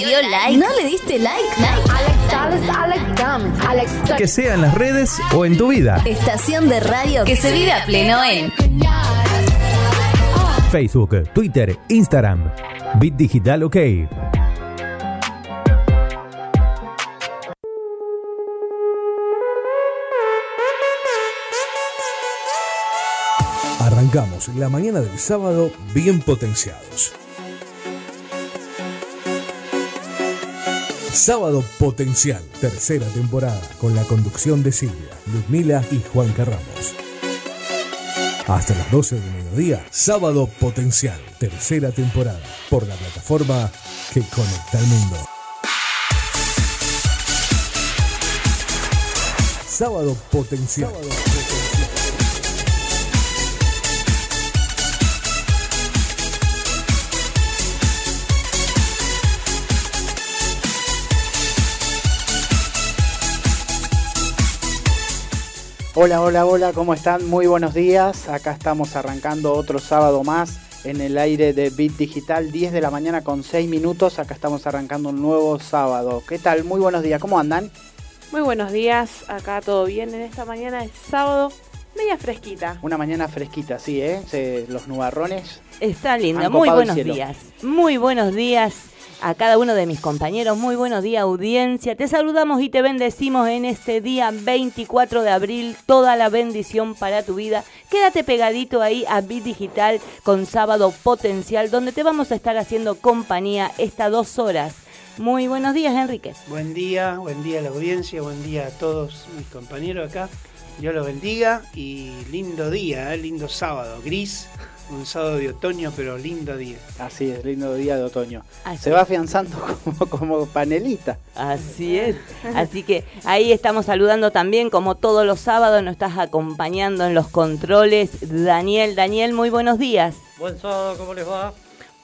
le dio like? ¿No le diste like? Que sea en las redes o en tu vida. Estación de radio Que se vive a pleno en Facebook, Twitter, Instagram. Bit Digital OK. Arrancamos la mañana del sábado bien potenciados. Sábado Potencial, tercera temporada, con la conducción de Silvia, Ludmila y Juan Carramos. Hasta las 12 del mediodía, Sábado Potencial, tercera temporada, por la plataforma que conecta al mundo. Sábado Potencial. Hola, hola, hola, ¿cómo están? Muy buenos días. Acá estamos arrancando otro sábado más en el aire de Bit Digital, 10 de la mañana con 6 minutos. Acá estamos arrancando un nuevo sábado. ¿Qué tal? Muy buenos días, ¿cómo andan? Muy buenos días, acá todo bien en esta mañana de sábado, media fresquita. Una mañana fresquita, sí, ¿eh? Se- los nubarrones. Está lindo, Han muy buenos cielo. días. Muy buenos días a cada uno de mis compañeros. Muy buenos días, audiencia. Te saludamos y te bendecimos en este día 24 de abril. Toda la bendición para tu vida. Quédate pegadito ahí a Bit Digital con Sábado Potencial, donde te vamos a estar haciendo compañía estas dos horas. Muy buenos días, Enrique. Buen día, buen día a la audiencia, buen día a todos mis compañeros acá. Dios los bendiga y lindo día, ¿eh? lindo sábado, gris, un sábado de otoño, pero lindo día. Así es, lindo día de otoño. Así Se va afianzando como, como panelita. Así es. Así que ahí estamos saludando también, como todos los sábados, nos estás acompañando en los controles. Daniel, Daniel, muy buenos días. Buen sábado, ¿cómo les va?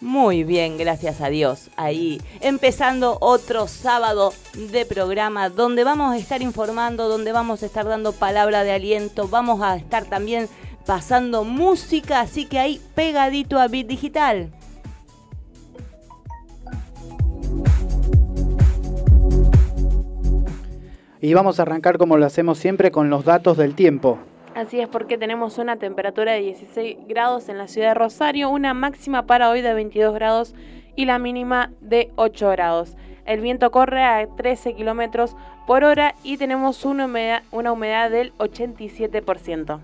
Muy bien, gracias a Dios. Ahí, empezando otro sábado de programa donde vamos a estar informando, donde vamos a estar dando palabra de aliento, vamos a estar también pasando música, así que ahí pegadito a Bit Digital. Y vamos a arrancar como lo hacemos siempre con los datos del tiempo. Así es porque tenemos una temperatura de 16 grados en la ciudad de Rosario, una máxima para hoy de 22 grados y la mínima de 8 grados. El viento corre a 13 kilómetros por hora y tenemos una humedad, una humedad del 87%.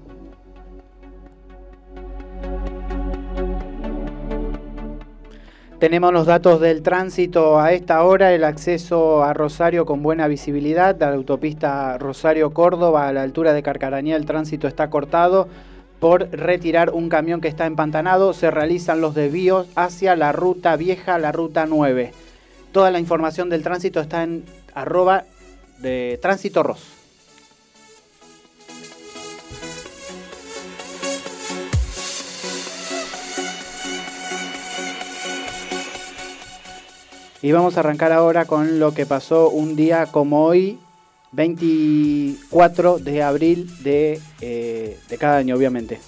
Tenemos los datos del tránsito a esta hora, el acceso a Rosario con buena visibilidad, a la autopista Rosario-Córdoba a la altura de Carcarañá el tránsito está cortado por retirar un camión que está empantanado, se realizan los desvíos hacia la ruta vieja, la ruta 9. Toda la información del tránsito está en arroba de tránsito ros. Y vamos a arrancar ahora con lo que pasó un día como hoy, 24 de abril de, eh, de cada año, obviamente.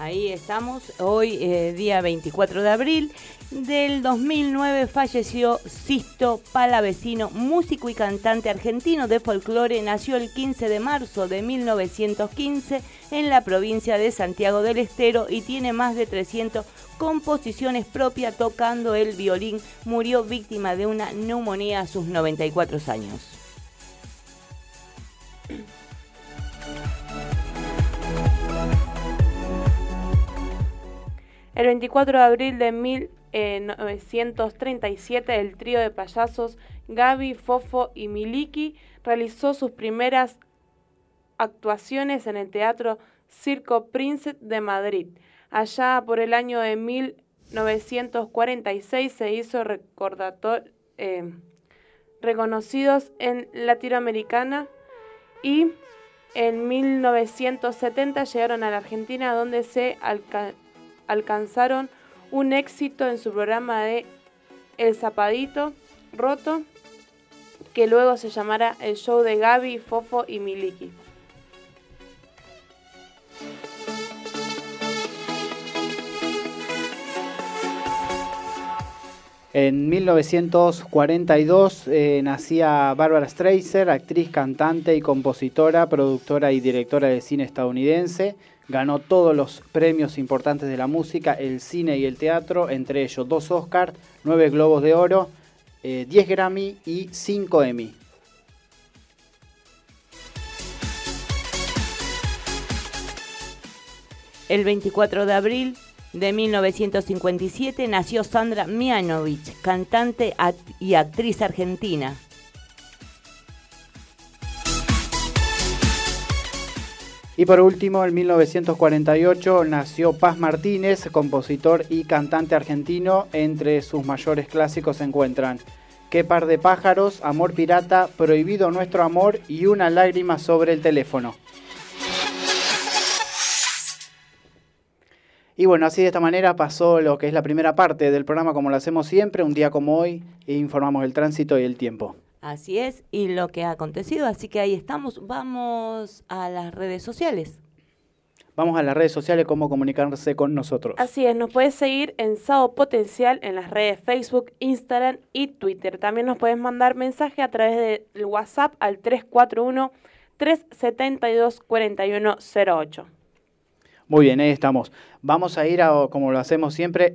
Ahí estamos, hoy eh, día 24 de abril del 2009 falleció Sisto Palavecino, músico y cantante argentino de folclore, nació el 15 de marzo de 1915 en la provincia de Santiago del Estero y tiene más de 300 composiciones propias tocando el violín, murió víctima de una neumonía a sus 94 años. El 24 de abril de 1937, el trío de payasos Gaby, Fofo y Miliki realizó sus primeras actuaciones en el Teatro Circo Princess de Madrid. Allá por el año de 1946 se hizo recordator, eh, reconocidos en Latinoamericana y en 1970 llegaron a la Argentina donde se alca- alcanzaron un éxito en su programa de El Zapadito Roto, que luego se llamará el show de Gaby, Fofo y Miliki. En 1942 eh, nacía Barbara Streisand, actriz, cantante y compositora, productora y directora de cine estadounidense. Ganó todos los premios importantes de la música, el cine y el teatro, entre ellos dos Oscars, nueve Globos de Oro, eh, 10 Grammy y 5 Emmy. El 24 de abril de 1957 nació Sandra Mianovich, cantante y actriz argentina. Y por último, en 1948 nació Paz Martínez, compositor y cantante argentino. Entre sus mayores clásicos se encuentran Qué par de pájaros, Amor pirata, Prohibido nuestro amor y Una lágrima sobre el teléfono. Y bueno, así de esta manera pasó lo que es la primera parte del programa como lo hacemos siempre, un día como hoy, e informamos el tránsito y el tiempo. Así es, y lo que ha acontecido, así que ahí estamos. Vamos a las redes sociales. Vamos a las redes sociales, cómo comunicarse con nosotros. Así es, nos puedes seguir en Sao Potencial en las redes Facebook, Instagram y Twitter. También nos puedes mandar mensaje a través del WhatsApp al 341 372 4108. Muy bien, ahí estamos. Vamos a ir, a, como lo hacemos siempre,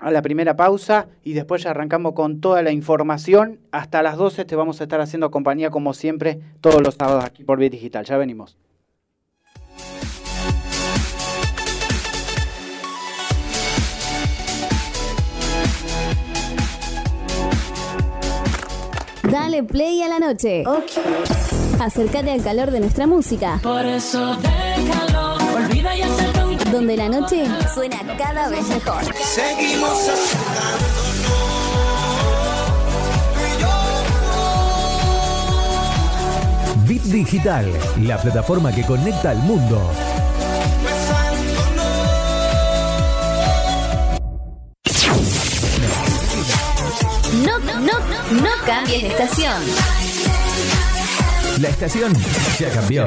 a la primera pausa y después ya arrancamos con toda la información. Hasta las 12 te vamos a estar haciendo compañía como siempre todos los sábados aquí por Bit Digital. Ya venimos. Dale play a la noche. Acércate al calor de nuestra música. Por eso déjalo, Donde la noche suena cada vez mejor. Seguimos Bit Digital, la plataforma que conecta al mundo. No, no, no, no cambies de estación. La estación ya cambió.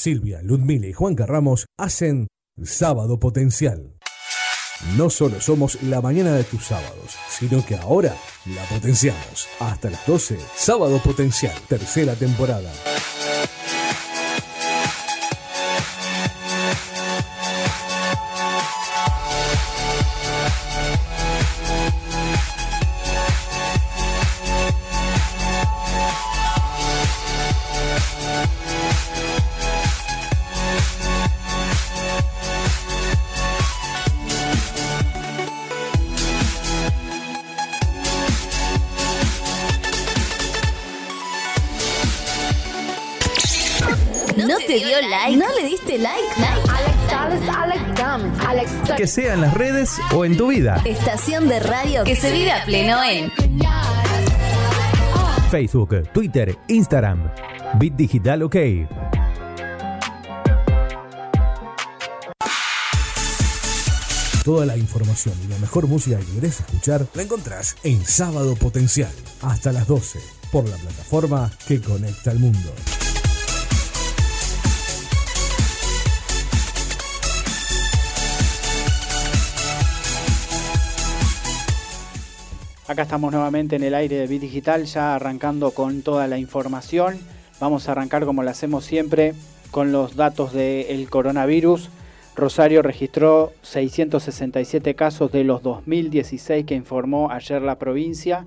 Silvia, Ludmila y Juan Ramos hacen Sábado Potencial. No solo somos la mañana de tus sábados, sino que ahora la potenciamos. Hasta las 12, Sábado Potencial, tercera temporada. Que sea en las redes o en tu vida. Estación de radio que se vive a pleno en Facebook, Twitter, Instagram. Bit Digital OK. Toda la información y la mejor música que querés escuchar la encontrás en Sábado Potencial, hasta las 12, por la plataforma que conecta al mundo. Acá estamos nuevamente en el aire de Bit Digital, ya arrancando con toda la información. Vamos a arrancar como lo hacemos siempre con los datos del coronavirus. Rosario registró 667 casos de los 2016 que informó ayer la provincia.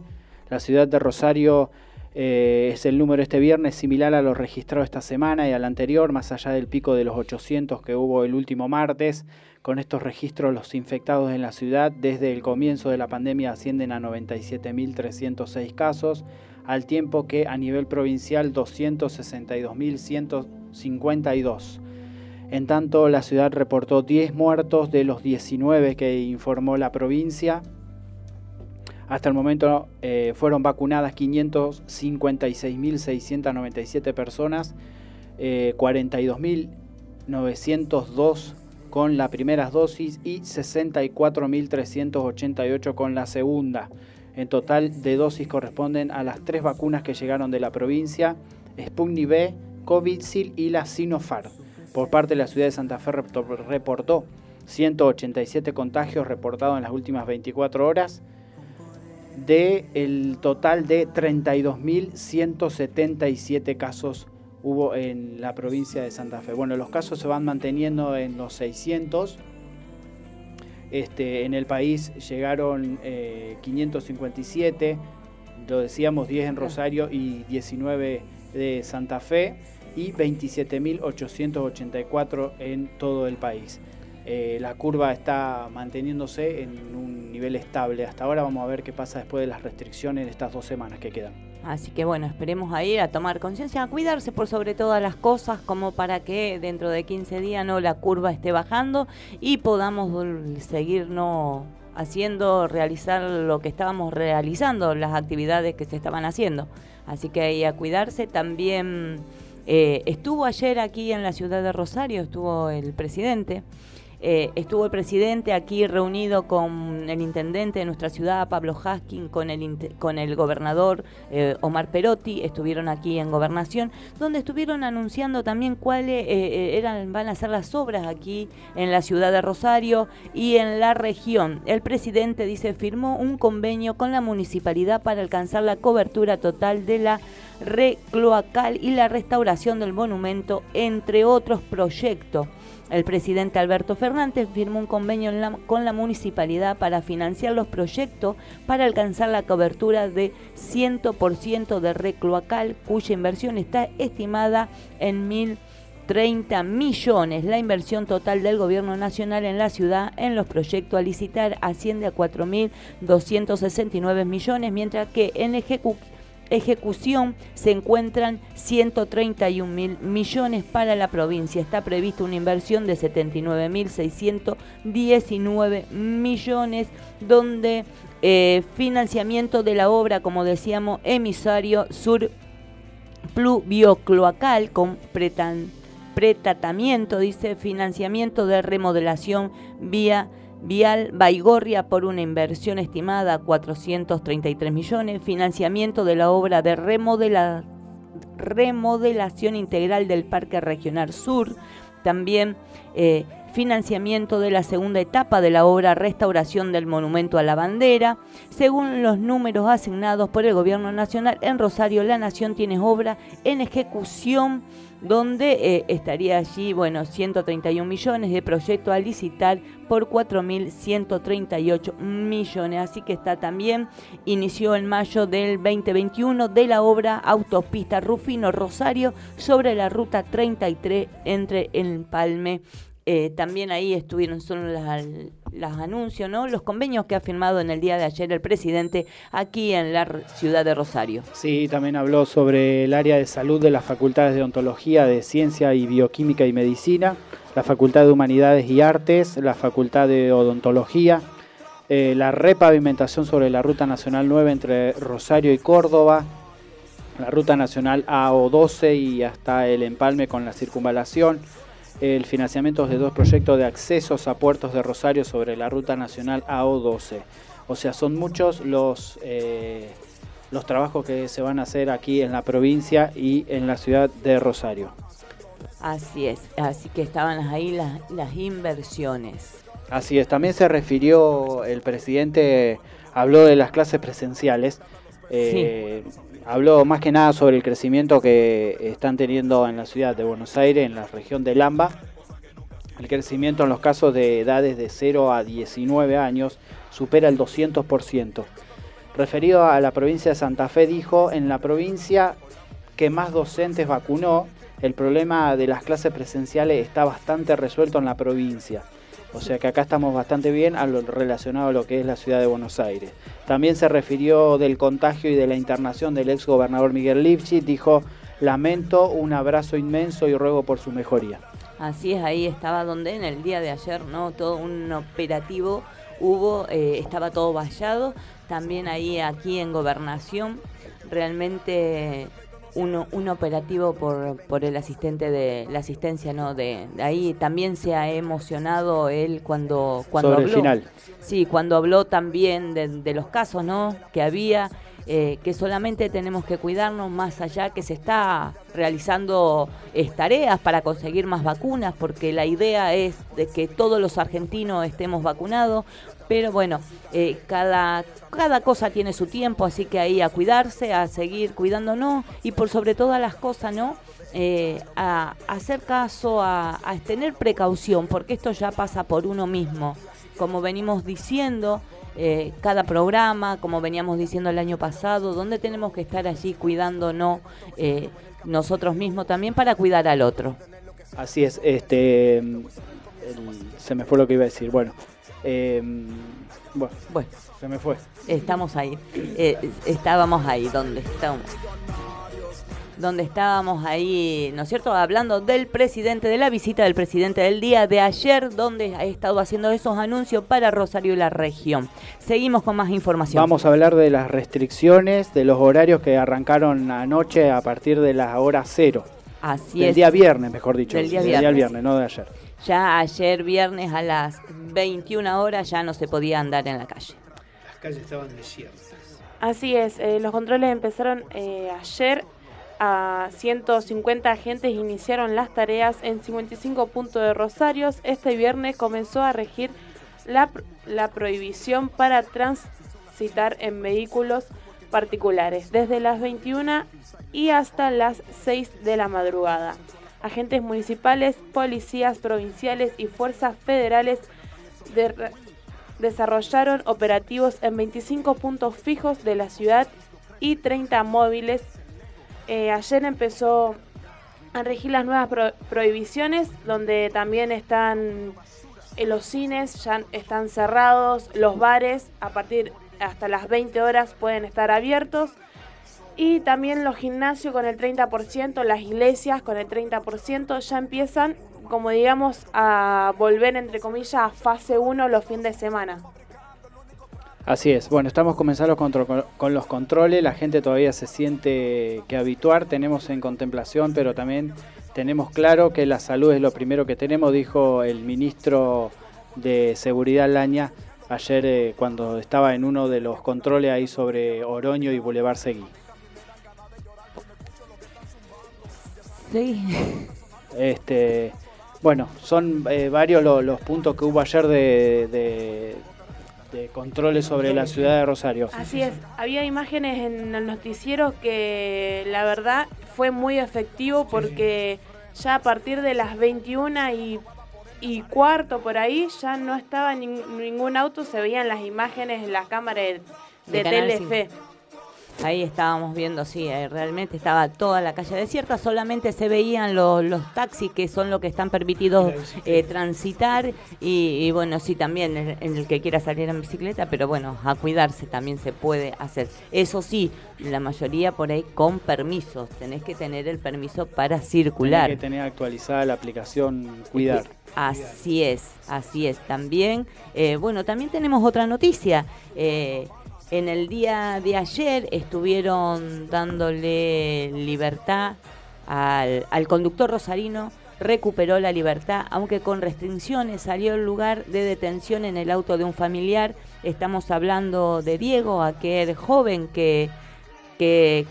La ciudad de Rosario eh, es el número este viernes similar a lo registrado esta semana y al anterior, más allá del pico de los 800 que hubo el último martes. Con estos registros, los infectados en la ciudad desde el comienzo de la pandemia ascienden a 97.306 casos, al tiempo que a nivel provincial 262.152. En tanto, la ciudad reportó 10 muertos de los 19 que informó la provincia. Hasta el momento eh, fueron vacunadas 556.697 personas, eh, 42.902 con la primera dosis y 64.388 con la segunda. En total de dosis corresponden a las tres vacunas que llegaron de la provincia, Sputnik V, Covidsil y la Sinopharm. Por parte de la ciudad de Santa Fe reportó 187 contagios reportados en las últimas 24 horas, de el total de 32.177 casos hubo en la provincia de Santa Fe. Bueno, los casos se van manteniendo en los 600. Este, en el país llegaron eh, 557 lo decíamos, 10 en Rosario y 19 de Santa Fe y 27.884 en todo el país. Eh, la curva está manteniéndose en un nivel estable. Hasta ahora vamos a ver qué pasa después de las restricciones de estas dos semanas que quedan. Así que bueno, esperemos a ir a tomar conciencia, a cuidarse por sobre todas las cosas, como para que dentro de 15 días no la curva esté bajando y podamos seguir no haciendo, realizar lo que estábamos realizando, las actividades que se estaban haciendo. Así que ahí a cuidarse. También eh, estuvo ayer aquí en la ciudad de Rosario, estuvo el presidente. Eh, estuvo el presidente aquí reunido con el intendente de nuestra ciudad, Pablo Haskin, con el, con el gobernador eh, Omar Perotti, estuvieron aquí en gobernación, donde estuvieron anunciando también cuáles eh, van a ser las obras aquí en la ciudad de Rosario y en la región. El presidente dice firmó un convenio con la municipalidad para alcanzar la cobertura total de la red cloacal y la restauración del monumento, entre otros proyectos. El presidente Alberto Fernández firmó un convenio con la municipalidad para financiar los proyectos para alcanzar la cobertura de 100% de red cloacal, cuya inversión está estimada en 1.030 millones. La inversión total del gobierno nacional en la ciudad en los proyectos a licitar asciende a 4.269 millones, mientras que en ejecu- ejecución se encuentran 131 mil millones para la provincia. Está prevista una inversión de 79.619 millones, donde eh, financiamiento de la obra, como decíamos, emisario sur pluviocloacal con pretratamiento, dice, financiamiento de remodelación vía vial Baigorria por una inversión estimada a 433 millones, financiamiento de la obra de remodela- remodelación integral del Parque Regional Sur, también eh, financiamiento de la segunda etapa de la obra Restauración del Monumento a la Bandera. Según los números asignados por el Gobierno Nacional, en Rosario la Nación tiene obra en ejecución donde eh, estaría allí, bueno, 131 millones de proyecto a licitar por 4.138 millones. Así que está también, inició en mayo del 2021 de la obra Autopista Rufino Rosario sobre la ruta 33 entre Empalme eh, también ahí estuvieron son las anuncios, ¿no? Los convenios que ha firmado en el día de ayer el presidente aquí en la ciudad de Rosario. Sí, también habló sobre el área de salud de las facultades de ontología, de ciencia y bioquímica y medicina, la facultad de humanidades y artes, la facultad de odontología, eh, la repavimentación sobre la ruta nacional 9 entre Rosario y Córdoba, la ruta nacional AO12 y hasta el empalme con la circunvalación, el financiamiento de dos proyectos de accesos a puertos de Rosario sobre la ruta nacional AO12. O sea, son muchos los, eh, los trabajos que se van a hacer aquí en la provincia y en la ciudad de Rosario. Así es, así que estaban ahí las, las inversiones. Así es, también se refirió el presidente, habló de las clases presenciales, eh, habló más que nada sobre el crecimiento que están teniendo en la ciudad de Buenos Aires, en la región de Lamba. El crecimiento en los casos de edades de 0 a 19 años supera el 200%. Referido a la provincia de Santa Fe, dijo, en la provincia que más docentes vacunó, el problema de las clases presenciales está bastante resuelto en la provincia. O sea que acá estamos bastante bien a lo relacionado a lo que es la ciudad de Buenos Aires. También se refirió del contagio y de la internación del ex gobernador Miguel Lipschitz. Dijo, lamento, un abrazo inmenso y ruego por su mejoría. Así es, ahí estaba donde en el día de ayer, ¿no? Todo un operativo hubo, eh, estaba todo vallado. También ahí aquí en Gobernación, realmente un, un operativo por, por el asistente de la asistencia, ¿no? De, de ahí también se ha emocionado él cuando, cuando Sobre el habló. final. Sí, cuando habló también de, de los casos, ¿no? Que había, eh, que solamente tenemos que cuidarnos más allá que se está realizando eh, tareas para conseguir más vacunas, porque la idea es de que todos los argentinos estemos vacunados, pero bueno, eh, cada, cada cosa tiene su tiempo, así que ahí a cuidarse, a seguir cuidándonos y por sobre todas las cosas, ¿no? Eh, a, hacer caso, a, tener precaución, porque esto ya pasa por uno mismo. Como venimos diciendo, eh, cada programa, como veníamos diciendo el año pasado, dónde tenemos que estar allí cuidándonos eh, nosotros mismos también para cuidar al otro. Así es, este se me fue lo que iba a decir. Bueno, eh, bueno, Bueno, se me fue. estamos ahí, eh, estábamos ahí, donde estamos. Donde estábamos ahí, ¿no es cierto? Hablando del presidente, de la visita del presidente del día de ayer, donde ha estado haciendo esos anuncios para Rosario y la región. Seguimos con más información. Vamos a hablar de las restricciones, de los horarios que arrancaron anoche a partir de la hora cero. Así del es. día viernes, mejor dicho. Del día del viernes. viernes, no de ayer. Ya ayer viernes a las 21 horas ya no se podía andar en la calle. Las calles estaban desiertas. Así es, eh, los controles empezaron eh, ayer. A 150 agentes iniciaron las tareas en 55 puntos de Rosarios. Este viernes comenzó a regir la, la prohibición para transitar en vehículos particulares desde las 21 y hasta las 6 de la madrugada. Agentes municipales, policías provinciales y fuerzas federales de- desarrollaron operativos en 25 puntos fijos de la ciudad y 30 móviles. Eh, ayer empezó a regir las nuevas pro- prohibiciones, donde también están eh, los cines, ya están cerrados, los bares a partir hasta las 20 horas pueden estar abiertos. Y también los gimnasios con el 30%, las iglesias con el 30%, ya empiezan, como digamos, a volver, entre comillas, a fase 1 los fines de semana. Así es. Bueno, estamos comenzando con, los controles. La gente todavía se siente que habituar. Tenemos en contemplación, pero también tenemos claro que la salud es lo primero que tenemos, dijo el ministro de Seguridad Laña ayer eh, cuando estaba en uno de los controles ahí sobre Oroño y Boulevard Seguí. Sí. Este, bueno, son eh, varios lo- los puntos que hubo ayer de, de- de controles sobre la ciudad de Rosario. Así es, había imágenes en el noticiero que la verdad fue muy efectivo porque ya a partir de las 21 y, y cuarto por ahí ya no estaba nin- ningún auto, se veían las imágenes en la cámara de, de Telefe. Ahí estábamos viendo, sí, eh, realmente estaba toda la calle desierta, solamente se veían los, los taxis que son los que están permitidos eh, transitar y, y bueno, sí, también en, en el que quiera salir en bicicleta, pero bueno, a cuidarse también se puede hacer. Eso sí, la mayoría por ahí con permisos, tenés que tener el permiso para circular. Tiene que tener actualizada la aplicación Cuidar. Así es, así es. También, eh, bueno, también tenemos otra noticia. Eh, en el día de ayer estuvieron dándole libertad al, al conductor rosarino, recuperó la libertad, aunque con restricciones, salió al lugar de detención en el auto de un familiar. Estamos hablando de Diego, aquel joven que, que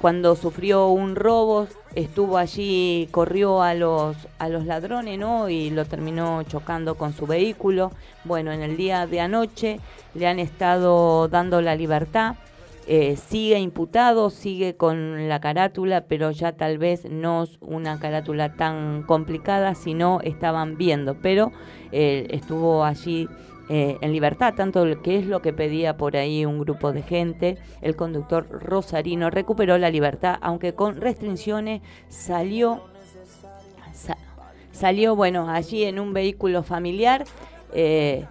cuando sufrió un robo estuvo allí, corrió a los a los ladrones, ¿no? Y lo terminó chocando con su vehículo. Bueno, en el día de anoche le han estado dando la libertad. Eh, sigue imputado, sigue con la carátula, pero ya tal vez no es una carátula tan complicada, sino estaban viendo, pero eh, estuvo allí eh, en libertad, tanto que es lo que pedía por ahí un grupo de gente. El conductor rosarino recuperó la libertad, aunque con restricciones salió, sa- salió, bueno, allí en un vehículo familiar. eh,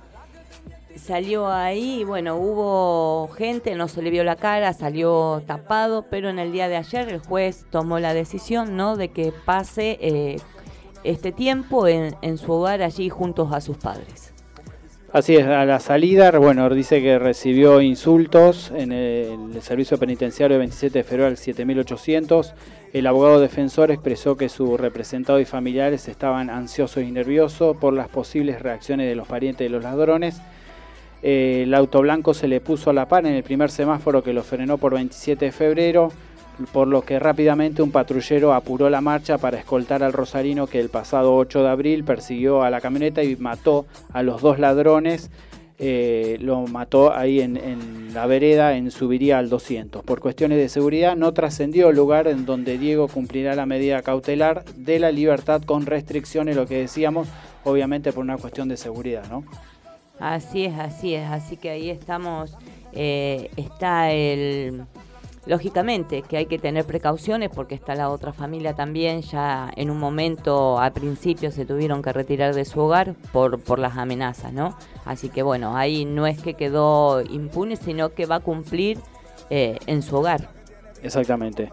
salió ahí, bueno, hubo gente, no se le vio la cara, salió tapado, pero en el día de ayer el juez tomó la decisión, ¿no?, de que pase eh, este tiempo en, en su hogar allí juntos a sus padres. Así es, a la salida, bueno, dice que recibió insultos en el servicio penitenciario de 27 de febrero al 7800. El abogado defensor expresó que su representado y familiares estaban ansiosos y nerviosos por las posibles reacciones de los parientes de los ladrones. Eh, el auto blanco se le puso a la par en el primer semáforo que lo frenó por 27 de febrero, por lo que rápidamente un patrullero apuró la marcha para escoltar al rosarino que el pasado 8 de abril persiguió a la camioneta y mató a los dos ladrones. Eh, lo mató ahí en, la vereda en Subiría al 200. Por cuestiones de seguridad no trascendió el lugar en donde Diego cumplirá la medida cautelar de la libertad con restricciones, lo que decíamos, obviamente por una cuestión de seguridad, ¿no? Así es, así es. Así que ahí estamos. eh, está el. Lógicamente que hay que tener precauciones porque está la otra familia también. Ya en un momento, al principio, se tuvieron que retirar de su hogar por, por las amenazas, ¿no? Así que bueno, ahí no es que quedó impune, sino que va a cumplir eh, en su hogar. Exactamente.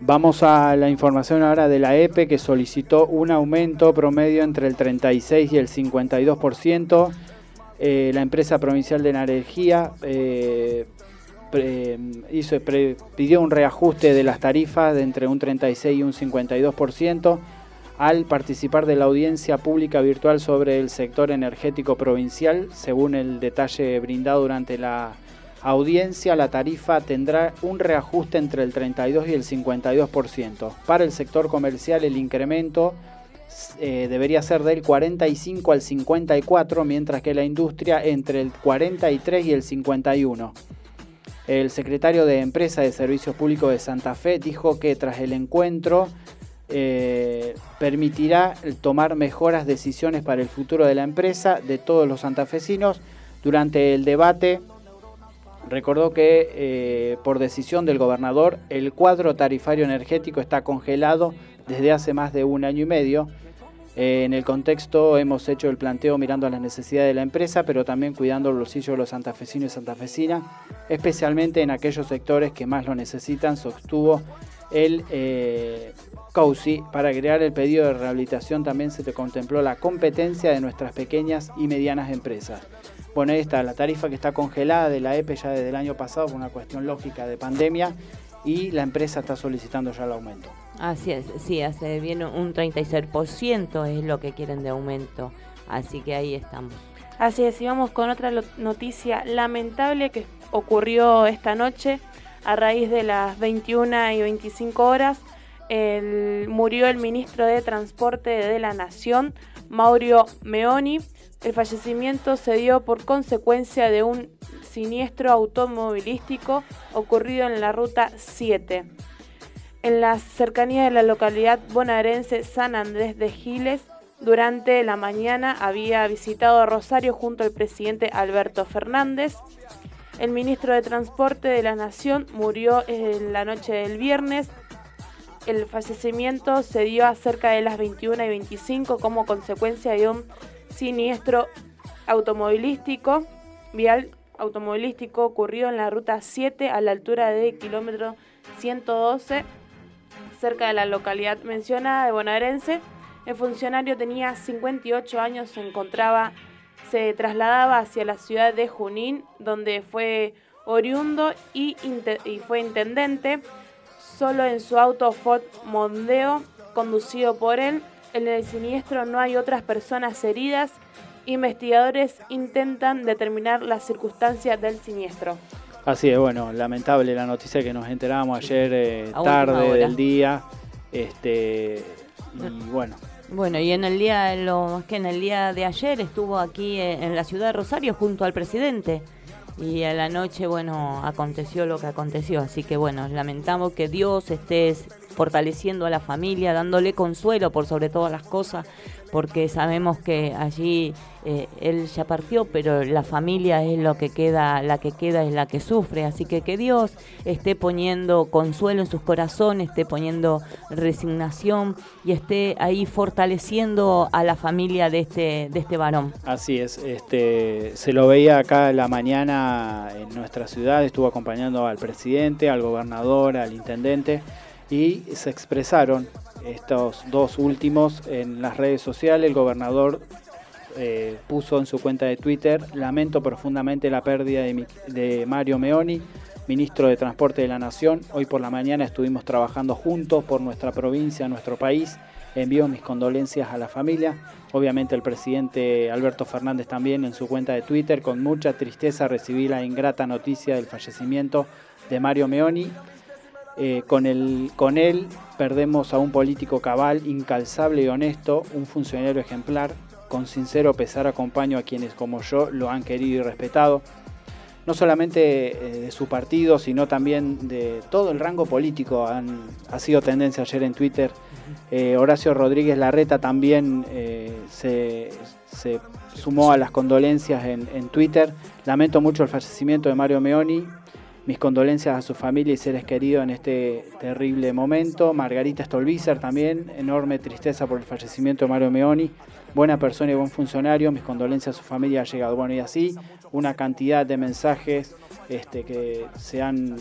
Vamos a la información ahora de la EPE que solicitó un aumento promedio entre el 36 y el 52%. Eh, la empresa provincial de energía eh, pidió un reajuste de las tarifas de entre un 36 y un 52% al participar de la audiencia pública virtual sobre el sector energético provincial. Según el detalle brindado durante la audiencia, la tarifa tendrá un reajuste entre el 32 y el 52%. Para el sector comercial, el incremento eh, debería ser del 45 al 54, mientras que la industria entre el 43 y el 51. El secretario de Empresa de Servicios Públicos de Santa Fe dijo que tras el encuentro eh, permitirá tomar mejoras decisiones para el futuro de la empresa, de todos los santafesinos. Durante el debate recordó que eh, por decisión del gobernador el cuadro tarifario energético está congelado desde hace más de un año y medio. En el contexto hemos hecho el planteo mirando a las necesidades de la empresa, pero también cuidando los bolsillos de los santafesinos y santafesinas, especialmente en aquellos sectores que más lo necesitan, sostuvo el eh. Para crear el pedido de rehabilitación también se te contempló la competencia de nuestras pequeñas y medianas empresas. Bueno, ahí está la tarifa que está congelada de la EPE ya desde el año pasado por una cuestión lógica de pandemia y la empresa está solicitando ya el aumento. Así es, sí, hace bien un 36% es lo que quieren de aumento. Así que ahí estamos. Así es, y vamos con otra noticia lamentable que ocurrió esta noche a raíz de las 21 y 25 horas. El- murió el ministro de Transporte de la Nación, Mauro Meoni. El fallecimiento se dio por consecuencia de un siniestro automovilístico ocurrido en la ruta 7 en las cercanías de la localidad bonaerense San Andrés de Giles. Durante la mañana había visitado a Rosario junto al presidente Alberto Fernández. El ministro de Transporte de la Nación murió en la noche del viernes. El fallecimiento se dio a cerca de las 21 y 25 como consecuencia de un siniestro automovilístico, vial automovilístico ocurrido en la ruta 7 a la altura de kilómetro 112 cerca de la localidad mencionada de Bonaerense. El funcionario tenía 58 años, se encontraba, se trasladaba hacia la ciudad de Junín, donde fue oriundo y, y fue intendente, solo en su auto Ford Mondeo, conducido por él. En el siniestro no hay otras personas heridas. Investigadores intentan determinar las circunstancias del siniestro. Así es, bueno, lamentable la noticia que nos enterábamos ayer eh, tarde del día. Este, y bueno, Bueno, y en el día, lo que en el día de ayer estuvo aquí eh, en la ciudad de Rosario junto al presidente. Y a la noche, bueno, aconteció lo que aconteció. Así que bueno, lamentamos que Dios esté fortaleciendo a la familia, dándole consuelo por sobre todas las cosas, porque sabemos que allí eh, él ya partió, pero la familia es lo que queda, la que queda es la que sufre. Así que que Dios esté poniendo consuelo en sus corazones, esté poniendo resignación y esté ahí fortaleciendo a la familia de este, de este varón. así es. Este, se lo veía acá en la mañana en nuestra ciudad, estuvo acompañando al presidente, al gobernador, al intendente y se expresaron estos dos últimos en las redes sociales. El gobernador eh, puso en su cuenta de Twitter, lamento profundamente la pérdida de, de Mario Meoni, ministro de Transporte de la Nación. Hoy por la mañana estuvimos trabajando juntos por nuestra provincia, nuestro país. Envío mis condolencias a la familia. Obviamente el presidente Alberto Fernández también en su cuenta de Twitter, con mucha tristeza recibí la ingrata noticia del fallecimiento de Mario Meoni. Eh, con, el, con él perdemos a un político cabal, incalzable y honesto, un funcionario ejemplar. Con sincero pesar acompaño a quienes como yo lo han querido y respetado. no solamente eh, de su partido, sino también de todo el rango político. Han, ha sido tendencia ayer en Twitter. Eh, Horacio Rodríguez Larreta también eh, se, se sumó a las condolencias en, en Twitter. Lamento mucho el fallecimiento de Mario Meoni. Mis condolencias a su familia y seres queridos en este terrible momento. Margarita Stolbizer también, enorme tristeza por el fallecimiento de Mario Meoni. Buena persona y buen funcionario, mis condolencias a su familia ha llegado. Bueno, y así una cantidad de mensajes este, que se han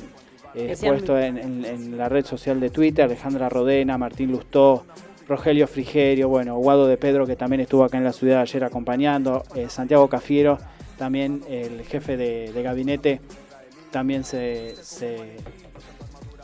eh, Que se han- puesto en, en- en la red social de Twitter. Alejandra Rodena, Martín Lustó, Rogelio Frigerio, bueno, Guado de Pedro que también estuvo acá en la ciudad ayer acompañando, eh, Santiago Cafiero, también el jefe de, de gabinete, también se, se-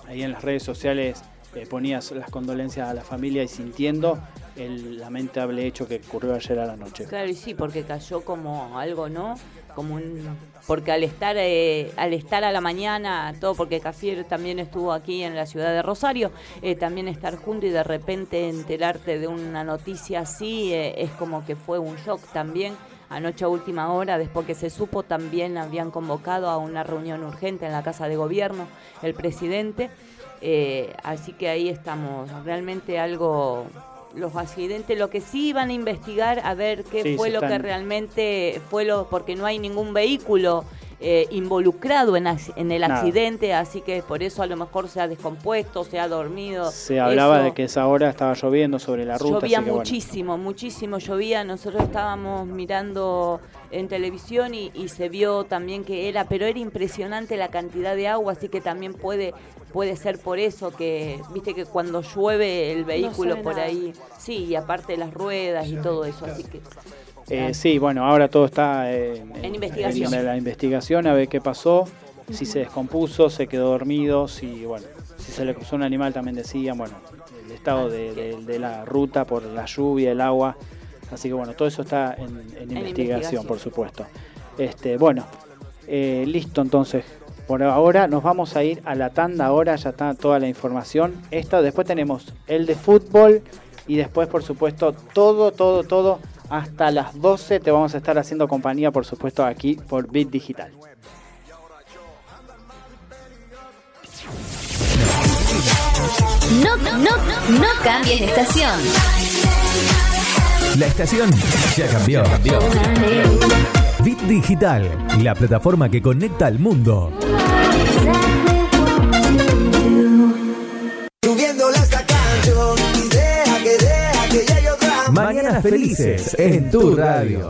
ahí en las redes sociales eh, ponía las condolencias a la familia y sintiendo el lamentable hecho que ocurrió ayer a la noche. Claro, y sí, porque cayó como algo, ¿no? Como un porque al estar eh, al estar a la mañana todo porque Cafiero también estuvo aquí en la ciudad de Rosario eh, también estar junto y de repente enterarte de una noticia así eh, es como que fue un shock también anoche a última hora después que se supo también habían convocado a una reunión urgente en la casa de gobierno el presidente. Eh, así que ahí estamos. Realmente algo los accidentes, lo que sí iban a investigar a ver qué Sí, fue lo que realmente fue lo, porque no hay ningún vehículo eh, involucrado en, en el Nada. accidente, así que por eso a lo mejor se ha descompuesto, se ha dormido. Se hablaba Eso. de que esa hora estaba lloviendo sobre la ruta. Llovía así que bueno. muchísimo, muchísimo llovía. Nosotros estábamos mirando en televisión y, y se vio también que era, pero era impresionante la cantidad de agua, así que también puede puede ser por eso que, viste que cuando llueve el vehículo ve por nada. ahí, sí, y aparte las ruedas y todo eso, así que Eh, sí, bueno, ahora todo está eh, En investigación. en la investigación a ver qué pasó, si se descompuso, se quedó dormido, si bueno, si se le cruzó un animal también decían, bueno, el estado de, de- de la ruta por la lluvia, el agua, así que bueno, todo eso está en, en investigación, investigación. por supuesto. Este, bueno, eh, listo entonces. Por ahora nos vamos a ir a la tanda, ahora ya está toda la información. Esta, después tenemos el de fútbol y después, por supuesto, todo, todo, todo. Hasta las 12 te vamos a estar haciendo compañía, por supuesto, aquí por Bit Digital. No, no, no cambies de estación. La estación ya cambió. Bit Digital, la plataforma que conecta al mundo. Felices en tu radio.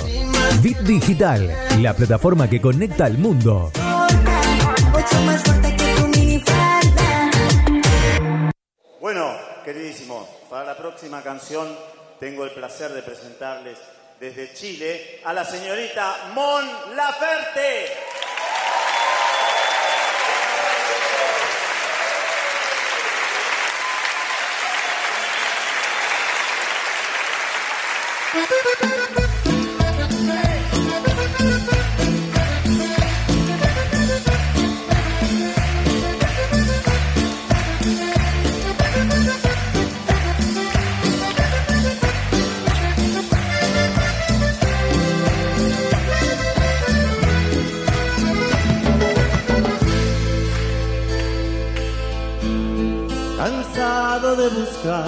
Bit Digital, la plataforma que conecta al mundo. Bueno, queridísimos, para la próxima canción tengo el placer de presentarles desde Chile a la señorita Mon Laferte. Cansado de buscar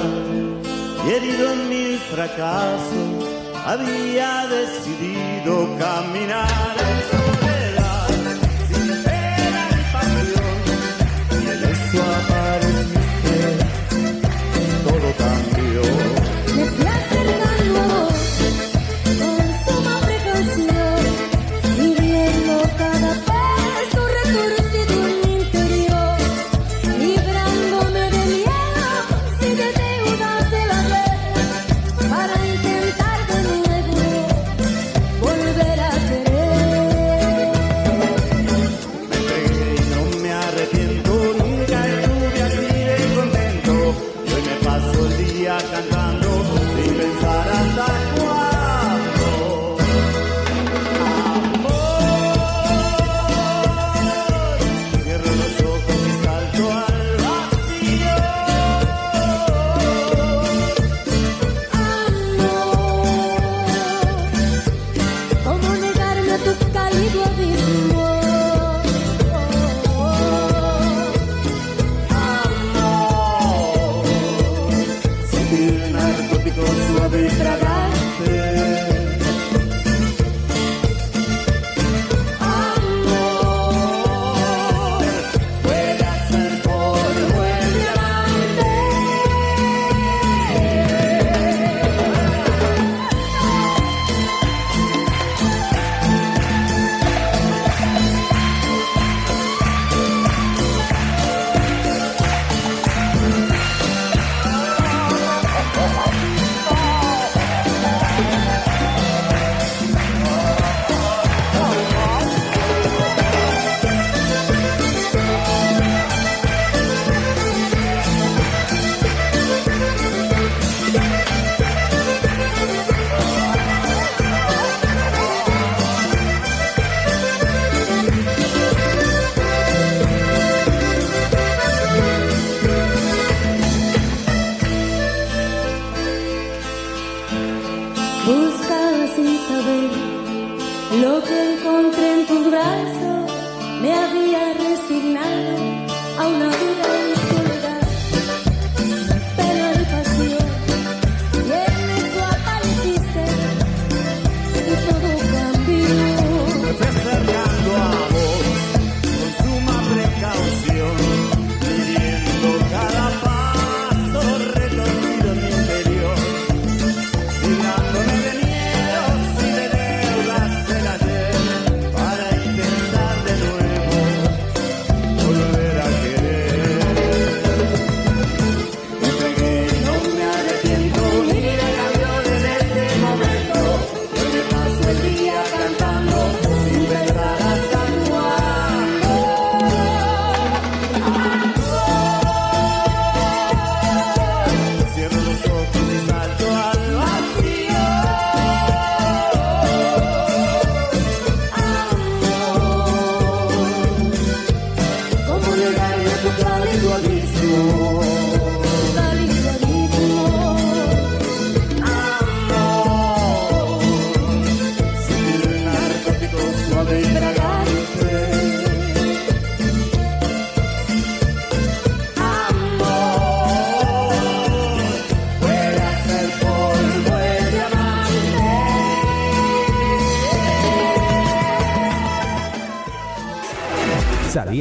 y herido en mil fracasos, había decidido caminar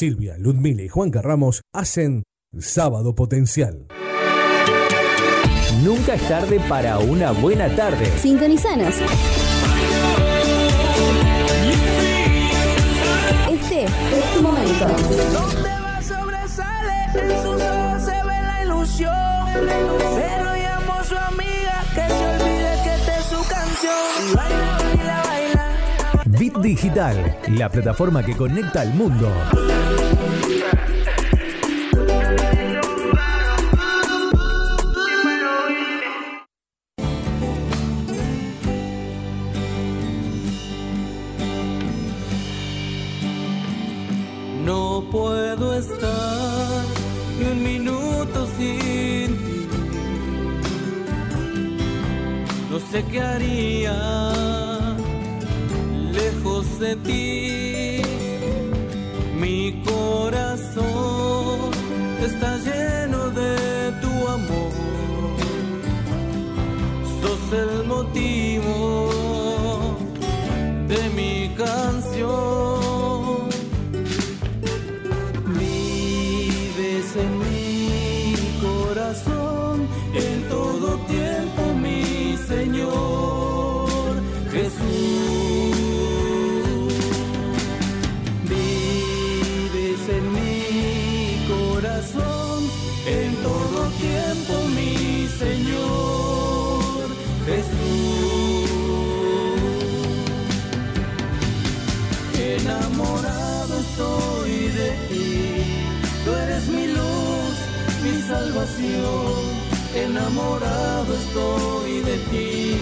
Silvia, Ludmila y Juanca Ramos hacen Sábado Potencial. Nunca es tarde para una buena tarde. Sintonizanos. Este es tu momento. Donde va sobresale Digital, la plataforma que conecta al mundo. No puedo estar ni un minuto sin ti. No sé qué haría de ti. Mi corazón está lleno de tu amor. Sos el motivo de mi salvación. Enamorado estoy de ti,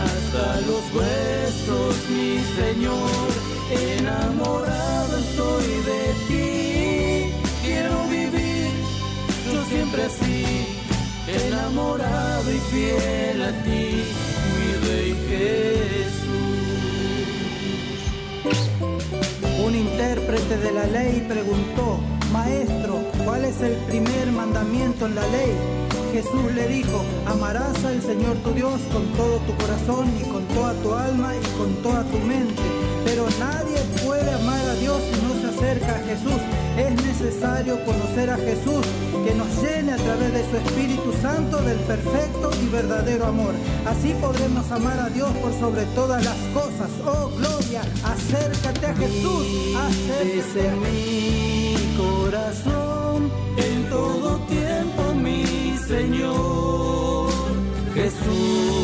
hasta los huesos, mi Señor. Enamorado estoy de ti, quiero vivir yo siempre así, enamorado y fiel a ti, mi Rey Jesús. Un intérprete de la ley preguntó, Maestro, ¿cuál es el primer mandamiento en la ley? Jesús le dijo, amarás al Señor tu Dios con todo tu corazón y con toda tu alma y con toda tu mente. Pero nadie puede amar a Dios si no se acerca a Jesús. Es necesario conocer a Jesús, que nos llene a través de su Espíritu Santo del perfecto y verdadero amor. Así podremos amar a Dios por sobre todas las cosas. Oh, gloria, acércate a Jesús. Acércate a mi corazón en todo tiempo, mi Señor Jesús.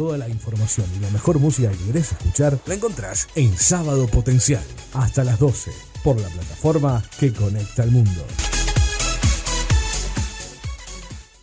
Toda la información y la mejor música que querés escuchar la encontrás en Sábado Potencial, hasta las 12, por la plataforma que conecta al mundo.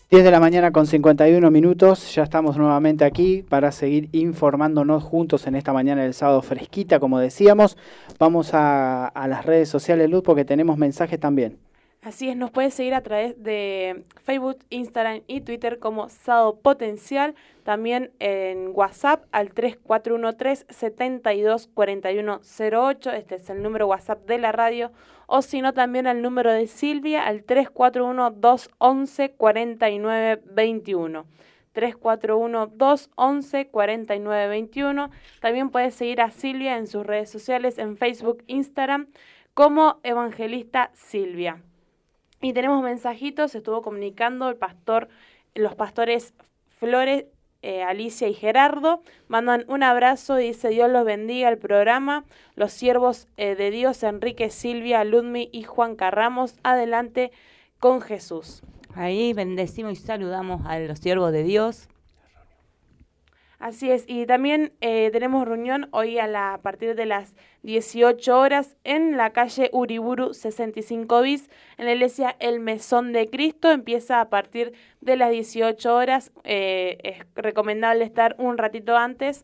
10 de la mañana con 51 minutos, ya estamos nuevamente aquí para seguir informándonos juntos en esta mañana del sábado fresquita, como decíamos. Vamos a, a las redes sociales, Luz, porque tenemos mensajes también. Así es, nos puedes seguir a través de Facebook, Instagram y Twitter como Sado Potencial. También en WhatsApp al 3413-724108. Este es el número WhatsApp de la radio. O si no, también al número de Silvia al 341-211-4921. 341-211-4921. También puedes seguir a Silvia en sus redes sociales, en Facebook, Instagram, como Evangelista Silvia. Y tenemos mensajitos, estuvo comunicando el pastor, los pastores Flores, eh, Alicia y Gerardo. Mandan un abrazo, dice Dios los bendiga el programa. Los siervos eh, de Dios, Enrique, Silvia, Ludmi y Juan Carramos, adelante con Jesús. Ahí bendecimos y saludamos a los siervos de Dios. Así es, y también eh, tenemos reunión hoy a, la, a partir de las 18 horas en la calle Uriburu 65 bis, en la iglesia El Mesón de Cristo. Empieza a partir de las 18 horas. Eh, es recomendable estar un ratito antes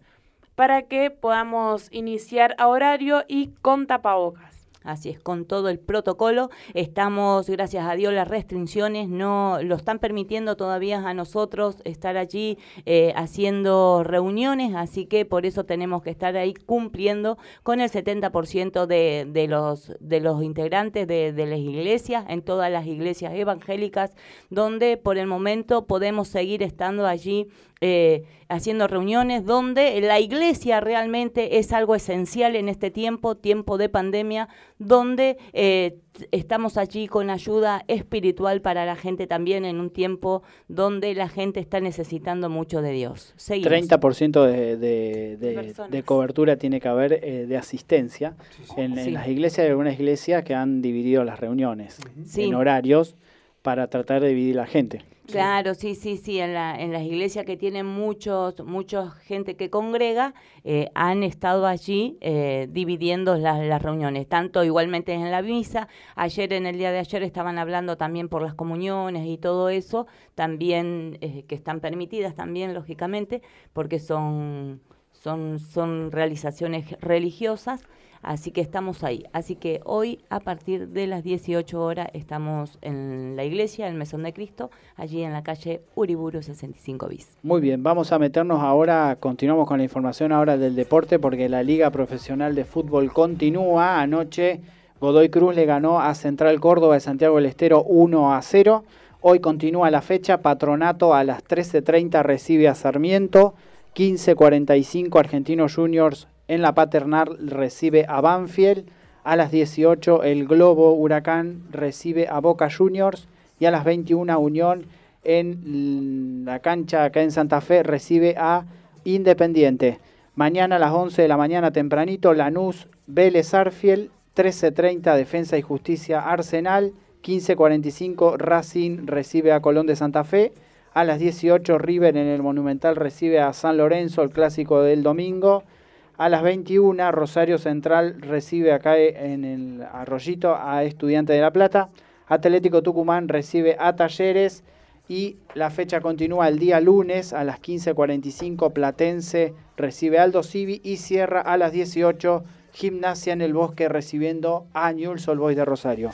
para que podamos iniciar a horario y con tapabocas. Así es, con todo el protocolo. Estamos, gracias a Dios, las restricciones no lo están permitiendo todavía a nosotros estar allí eh, haciendo reuniones, así que por eso tenemos que estar ahí cumpliendo con el 70% de, de, los, de los integrantes de, de las iglesias, en todas las iglesias evangélicas, donde por el momento podemos seguir estando allí eh, haciendo reuniones donde la iglesia realmente es algo esencial en este tiempo, tiempo de pandemia, donde eh, estamos allí con ayuda espiritual para la gente también en un tiempo donde la gente está necesitando mucho de Dios. Seguimos. 30% de, de, de, personas. de cobertura tiene que haber eh, de asistencia. En, en Sí. las iglesias hay algunas iglesias que han dividido las reuniones en horarios para tratar de dividir la gente. Claro, sí, sí, sí. En, la, en las iglesias que tienen muchos, mucha gente que congrega, eh, han estado allí eh, dividiendo las, las reuniones, tanto igualmente en la misa. Ayer, en el día de ayer, estaban hablando también por las comuniones y todo eso, también eh, que están permitidas también, lógicamente, porque son, son, son realizaciones religiosas. Así que estamos ahí. Así que hoy, a partir de las 18 horas, estamos en la iglesia, el Mesón de Cristo, allí en la calle Uriburu 65 bis. Muy bien, vamos a meternos ahora, continuamos con la información ahora del deporte porque la Liga Profesional de Fútbol continúa. Anoche Godoy Cruz le ganó a Central Córdoba de Santiago del Estero 1 a 0. Hoy continúa la fecha, Patronato a las 13.30 recibe a Sarmiento, 15.45 Argentinos Juniors en la Paternal recibe a Banfield, a las 18 el Globo Huracán recibe a Boca Juniors y a las 21 Unión en la cancha acá en Santa Fe recibe a Independiente. Mañana a las 11 de la mañana tempranito Lanús Vélez Arfiel, 13.30 Defensa y Justicia Arsenal, 15.45 Racing recibe a Colón de Santa Fe, a las 18 River en el Monumental recibe a San Lorenzo, el clásico del domingo. A las 21 Rosario Central recibe acá en el Arroyito a Estudiante de La Plata. Atlético Tucumán recibe a Talleres y la fecha continúa el día lunes a las 15.45 Platense recibe Aldo Civi y cierra a las 18 Gimnasia en el Bosque recibiendo a Newell's Old Boys de Rosario.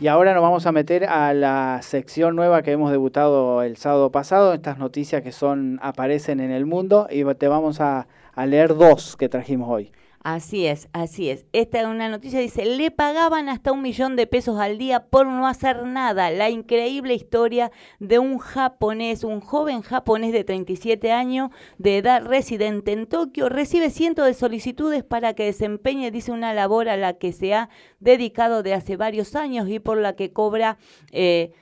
Y ahora nos vamos a meter a la sección nueva que hemos debutado el sábado pasado, estas noticias que son aparecen en el mundo y te vamos a, a leer dos que trajimos hoy. Así es, así es. Esta es una noticia, dice, le pagaban hasta un millón de pesos al día por no hacer nada. La increíble historia de un japonés, un joven japonés de 37 años, de edad residente en Tokio, recibe cientos de solicitudes para que desempeñe, dice, una labor a la que se ha dedicado de hace varios años y por la que cobra eh,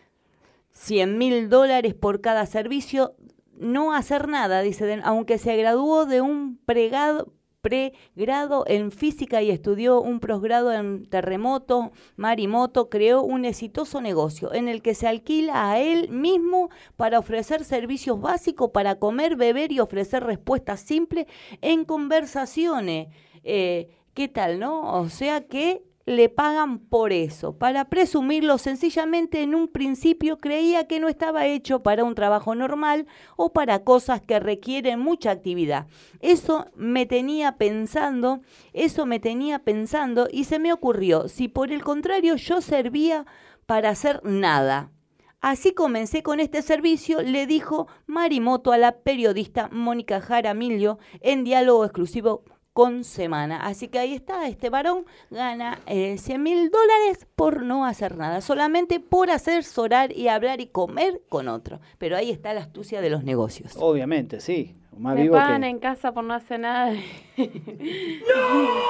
100 mil dólares por cada servicio. No hacer nada, dice, aunque se graduó de un pregado, pregrado en física y estudió un posgrado en terremoto, marimoto, creó un exitoso negocio en el que se alquila a él mismo para ofrecer servicios básicos para comer, beber y ofrecer respuestas simples en conversaciones. Eh, ¿Qué tal, no? O sea que le pagan por eso. Para presumirlo, sencillamente en un principio creía que no estaba hecho para un trabajo normal o para cosas que requieren mucha actividad. Eso me tenía pensando, eso me tenía pensando y se me ocurrió, si por el contrario yo servía para hacer nada. Así comencé con este servicio, le dijo Marimoto a la periodista Mónica Jaramillo en diálogo exclusivo con Semana. Así que ahí está, este varón gana eh, 100 mil dólares por no hacer nada, solamente por asesorar y hablar y comer con otro. Pero ahí está la astucia de los negocios. Obviamente, sí. Más Me vivo pagan que... en casa por no hacer nada.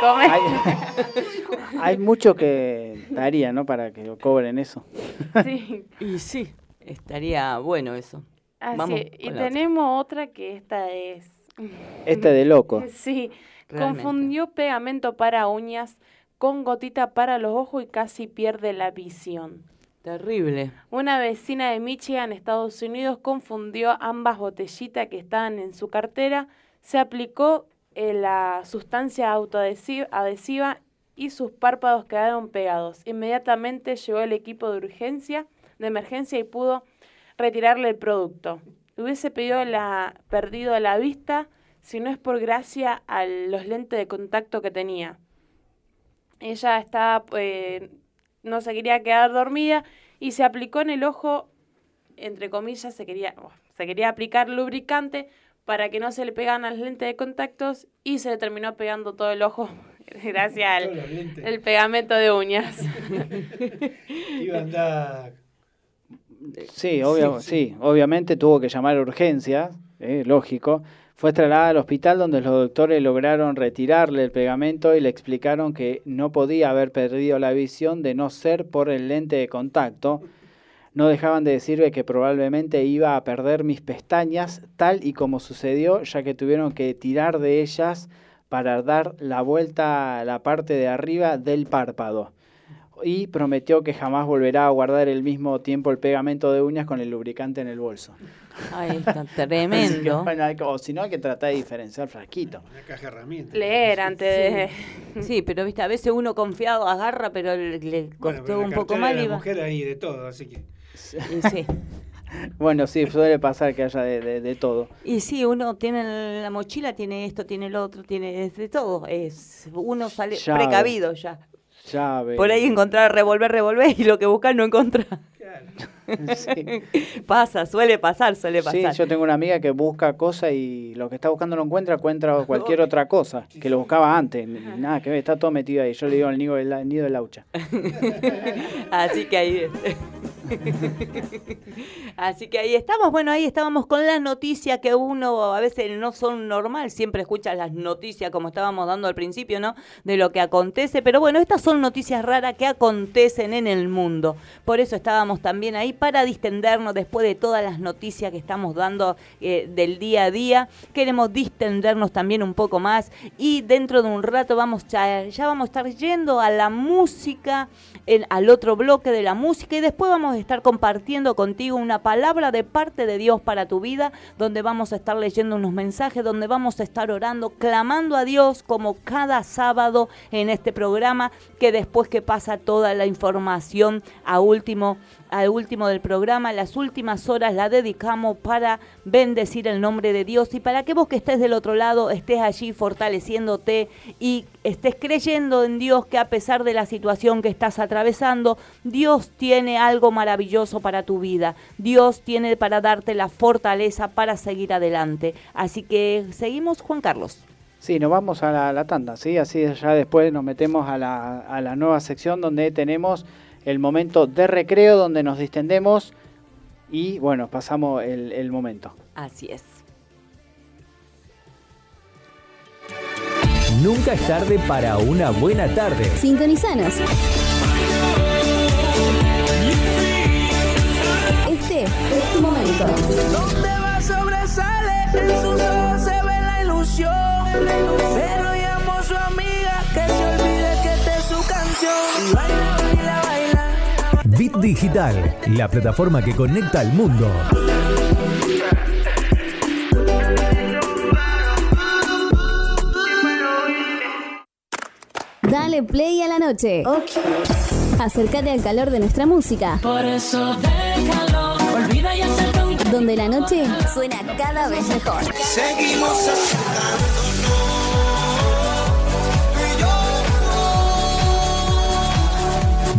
Comer. Hay mucho que daría, ¿no? Para que lo cobren eso. Sí. Y sí, estaría bueno eso. Así, Vamos y la otra. tenemos otra que esta es. Este de loco. Sí, Realmente. confundió pegamento para uñas con gotita para los ojos y casi pierde la visión. Terrible. Una vecina de Michigan, Estados Unidos, confundió ambas botellitas que estaban en su cartera, se aplicó eh, la sustancia autoadhesiva adhesiva y sus párpados quedaron pegados. Inmediatamente llegó el equipo de urgencia, de emergencia y pudo retirarle el producto. Hubiese pedido la, perdido la vista si no es por gracia a los lentes de contacto que tenía. Ella estaba, eh, no se quería quedar dormida y se aplicó en el ojo, entre comillas, se quería, oh, se quería aplicar lubricante para que no se le pegaran las lentes de contactos y se le terminó pegando todo el ojo gracias al el pegamento de uñas. Iba a andar. Sí, obvio- sí, obviamente tuvo que llamar a urgencias, eh, lógico. Fue trasladada al hospital donde los doctores lograron retirarle el pegamento y le explicaron que no podía haber perdido la visión de no ser por el lente de contacto. No dejaban de decirle que probablemente iba a perder mis pestañas, tal y como sucedió, ya que tuvieron que tirar de ellas para dar la vuelta a la parte de arriba del párpado y prometió que jamás volverá a guardar el mismo tiempo el pegamento de uñas con el lubricante en el bolso. Ay, está tremendo. bueno, hay que- o si no, hay que tratar de diferenciar frasquito. Una caja de herramientas. Leer antes de... Sí, pero viste, a veces uno confiado agarra, pero le, le Bueno, costó pero un poco mal y mujer hay de todo, así que. Sí. Bueno, sí, suele pasar que haya de, de- de todo. Y sí, uno tiene la mochila, tiene esto, tiene lo otro, tiene es de todo. Es uno sale precavido ya. Llave. Por ahí encontrar, revolver, revolver y lo que buscar no encontrar. Pasa, suele pasar, suele Sí, pasar. yo tengo una amiga que busca cosas y lo que está buscando no encuentra, encuentra cualquier otra cosa que lo buscaba antes. y Nada que ver, está todo metido ahí. Yo le digo el nido de la, nido de laucha. Así que ahí. Así que ahí estamos. Bueno, ahí estábamos con la noticia que uno a veces no son normal, siempre escucha las noticias como estábamos dando al principio, ¿no? De lo que acontece. Pero bueno, estas son noticias raras que acontecen en el mundo. Por eso estábamos también ahí para distendernos después de todas las noticias que estamos dando eh, del día a día. Queremos distendernos también un poco más y dentro de un rato vamos ya, ya vamos a estar yendo a la música, al otro bloque de la música y después vamos estar compartiendo contigo una palabra de parte de Dios para tu vida, donde vamos a estar leyendo unos mensajes, donde vamos a estar orando, clamando a Dios como cada sábado en este programa, que después que pasa toda la información a último al último del programa, las últimas horas la dedicamos para bendecir el nombre de Dios y para que vos que estés del otro lado estés allí fortaleciéndote y estés creyendo en Dios que a pesar de la situación que estás atravesando, Dios tiene algo maravilloso para tu vida. Dios tiene para darte la fortaleza para seguir adelante. Así que seguimos, Juan Carlos. Sí, nos vamos a la, la tanda, ¿sí? Así ya después nos metemos a la, a la nueva sección donde tenemos el momento de recreo, donde nos distendemos y, bueno, pasamos el, el momento. Así es. Nunca es tarde para una buena tarde. Sintonizanos. Este es tu momento. Donde va sobresale, en sus ojos se ve la ilusión. Pero llamó a su amiga que se olvide que esta es su canción. Digital, la plataforma que conecta al mundo. Dale play a la noche. Acércate al calor de nuestra música. Por eso déjalo, olvida y Donde la noche suena cada vez mejor. Seguimos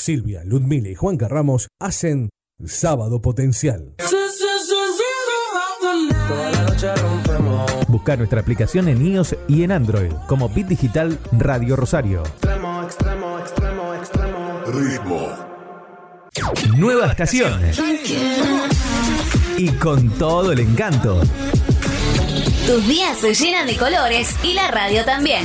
Silvia, Ludmila y Juan Carramos hacen Sábado Potencial. Busca nuestra aplicación en iOS y en Android como Bit Digital Radio Rosario. Extremo, extremo, extremo, extremo. Ritmo. Nueva estación. Y con todo el encanto. Tus días se llenan de colores y la radio también.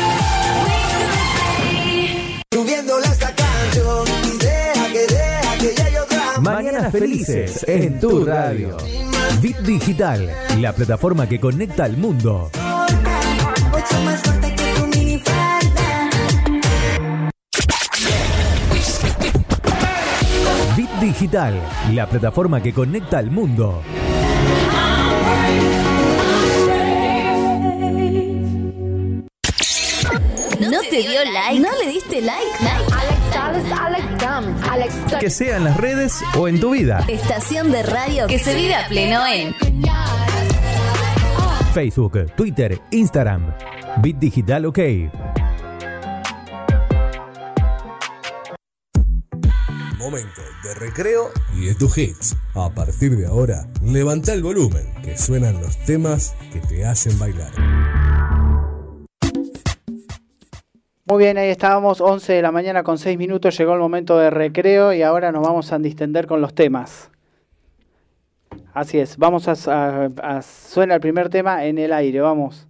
Mañanas felices en tu radio. Bit Digital, la plataforma que conecta al mundo. Bit Digital, la plataforma que conecta al mundo. ¿No te dio like? ¿No le diste like? Que sea en las redes o en tu vida. Estación de radio que se vive a pleno en Facebook, Twitter, Instagram. Bit Digital OK. Momento de recreo y de tus hits. A partir de ahora, levanta el volumen, que suenan los temas que te hacen bailar. Muy bien, ahí estábamos, 11 de la mañana con 6 minutos, llegó el momento de recreo y ahora nos vamos a distender con los temas. Así es, vamos a, a- a- suena el primer tema en el aire, vamos.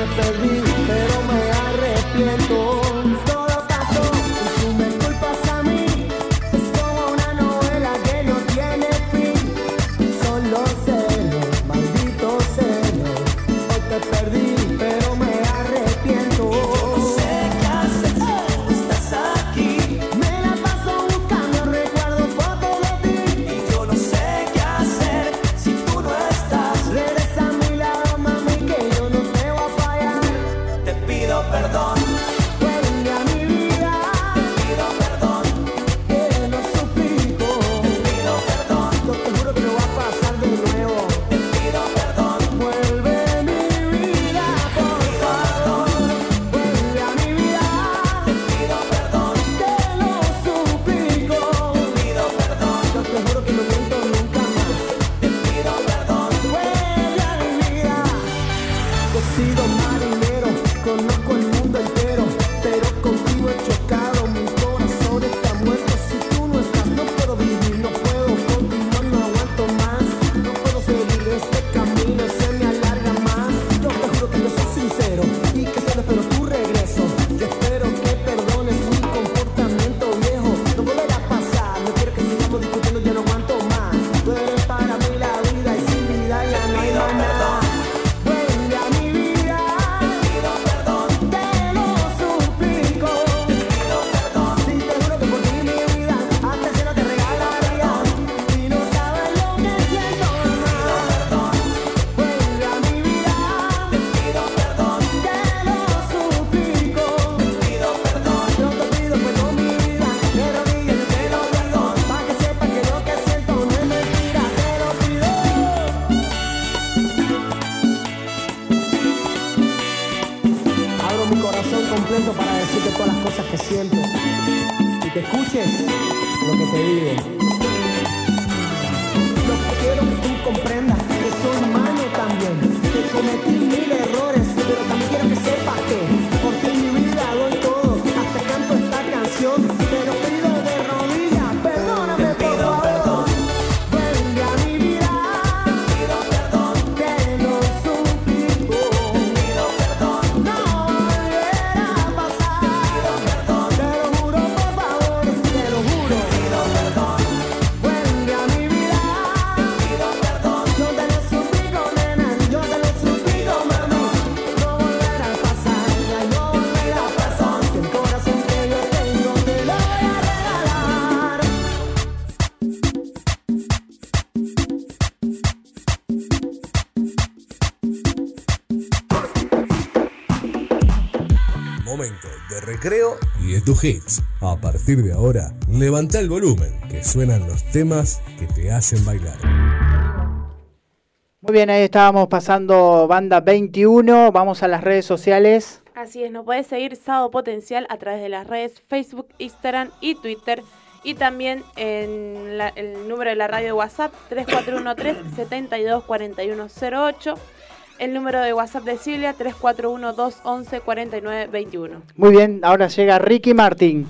Hoy te de recreo y de tus hits. A partir de ahora, levanta el volumen, que suenan los temas que te hacen bailar. Muy bien, ahí estábamos pasando banda 21. Vamos a las redes sociales. Así es, nos puedes seguir Sábado Potencial a través de las redes Facebook, Instagram y Twitter. Y también en la- el número de la radio de WhatsApp 3413-724108. El número de WhatsApp de Silvia 3412114921. Muy bien, ahora llega Ricky Martín.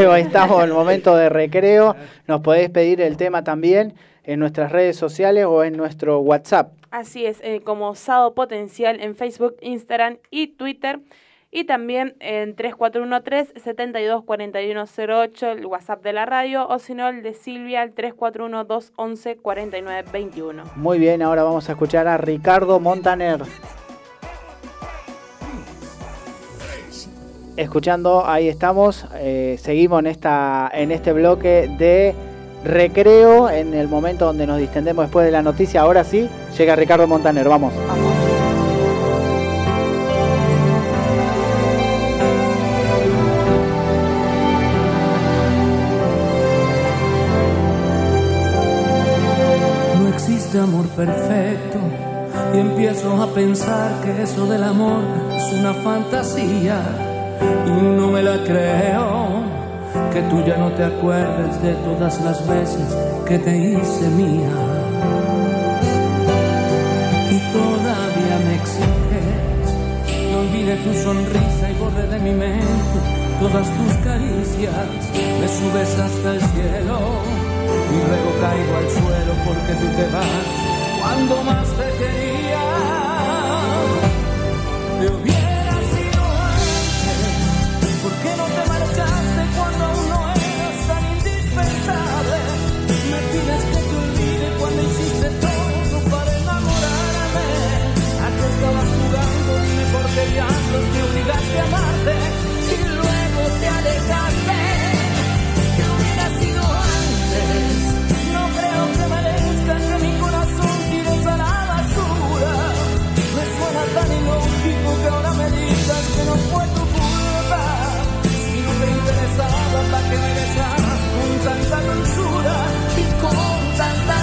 Ahí estamos en el momento de recreo. Nos podéis pedir el tema también en nuestras redes sociales o en nuestro WhatsApp. Así es, eh, como Sábado Potencial en Facebook, Instagram y Twitter. Y también en 3413-724108, el WhatsApp de la radio, o si no, el de Silvia, el 3412114921. Muy bien, ahora vamos a escuchar a Ricardo Montaner. Escuchando, ahí estamos. eh, seguimos en, esta, en este bloque de recreo, en el momento donde nos distendemos después de la noticia. Ahora sí, llega Ricardo Montaner, vamos. No existe amor perfecto y empiezo a pensar que eso del amor es una fantasía y no me la creo. Que tú ya no te acuerdes de todas las veces que te hice mía y todavía me exiges que olvide tu sonrisa y borre de mi mente todas tus caricias. Me subes hasta el cielo y luego caigo al suelo porque tú te vas cuando más te quería. Qué diablos me obligaste a amarte y luego te alejaste. Que hubiera sido antes. No creo que merezca que mi corazón tires a la basura. Me suena tan ilógico que ahora me digas que no fue tu culpa. Si no te interesaba, ¿para qué me besabas con tanta dulzura y con tanta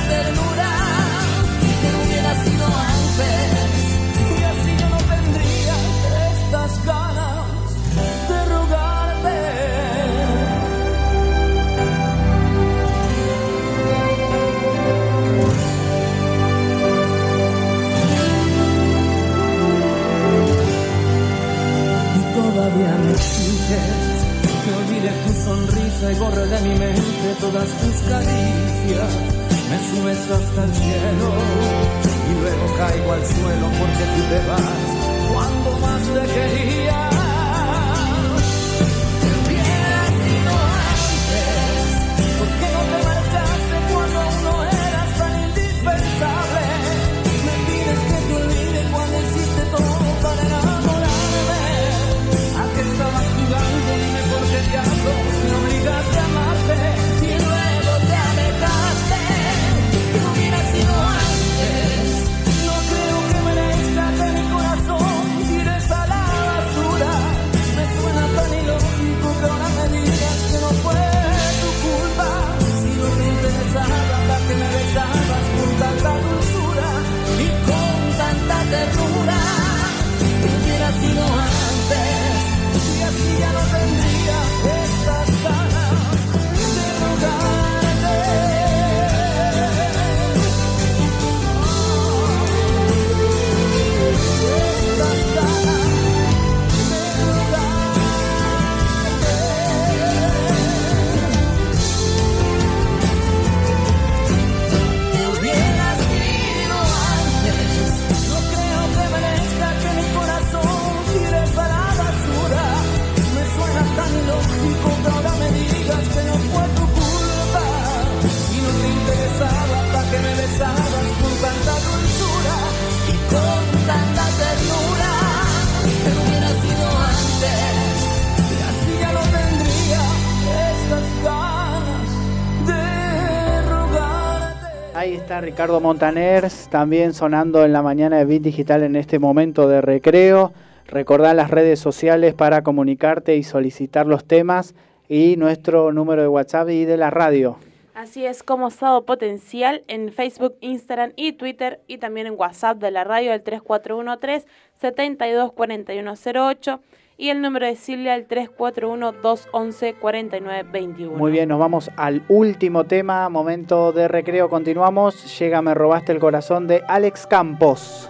y borre de mi mente todas tus caricias. Me subes hasta el cielo y luego caigo al suelo porque tú te vas cuando más te quería. Que Ricardo Montaner, también sonando en la mañana de Bit Digital en este momento de recreo. Recordá las redes sociales para comunicarte y solicitar los temas y nuestro número de WhatsApp y de la radio. Así es como Sábado Potencial en Facebook, Instagram y Twitter y también en WhatsApp de la radio el 3413-724108 y el número de Silvia el 341-211-4921. Muy bien, nos vamos al último tema, momento de recreo, continuamos. Llega Me robaste el corazón de Alex Campos.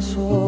Số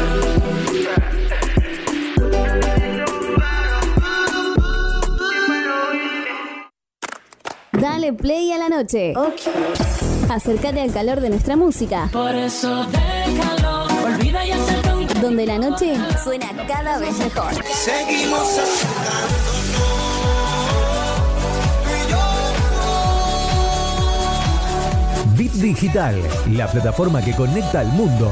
Dale play a la noche. Okay. Acércate al calor de nuestra música. Por eso déjalo, olvida y Donde la noche suena cada vez mejor. Seguimos acercándonos. Bit Digital, la plataforma que conecta al mundo.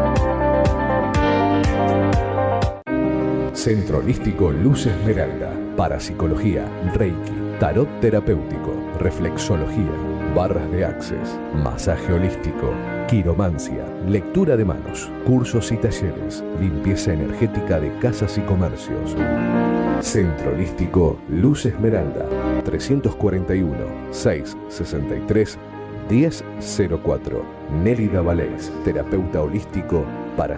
Centro Holístico Luz Esmeralda. Parapsicología, Reiki, Tarot Terapéutico, Reflexología, Barras de Access, Masaje Holístico, Quiromancia, Lectura de Manos, Cursos y Talleres, Limpieza Energética de Casas y Comercios. Centro Holístico Luz Esmeralda, 341 663 1004. Nélida Valés, terapeuta holístico para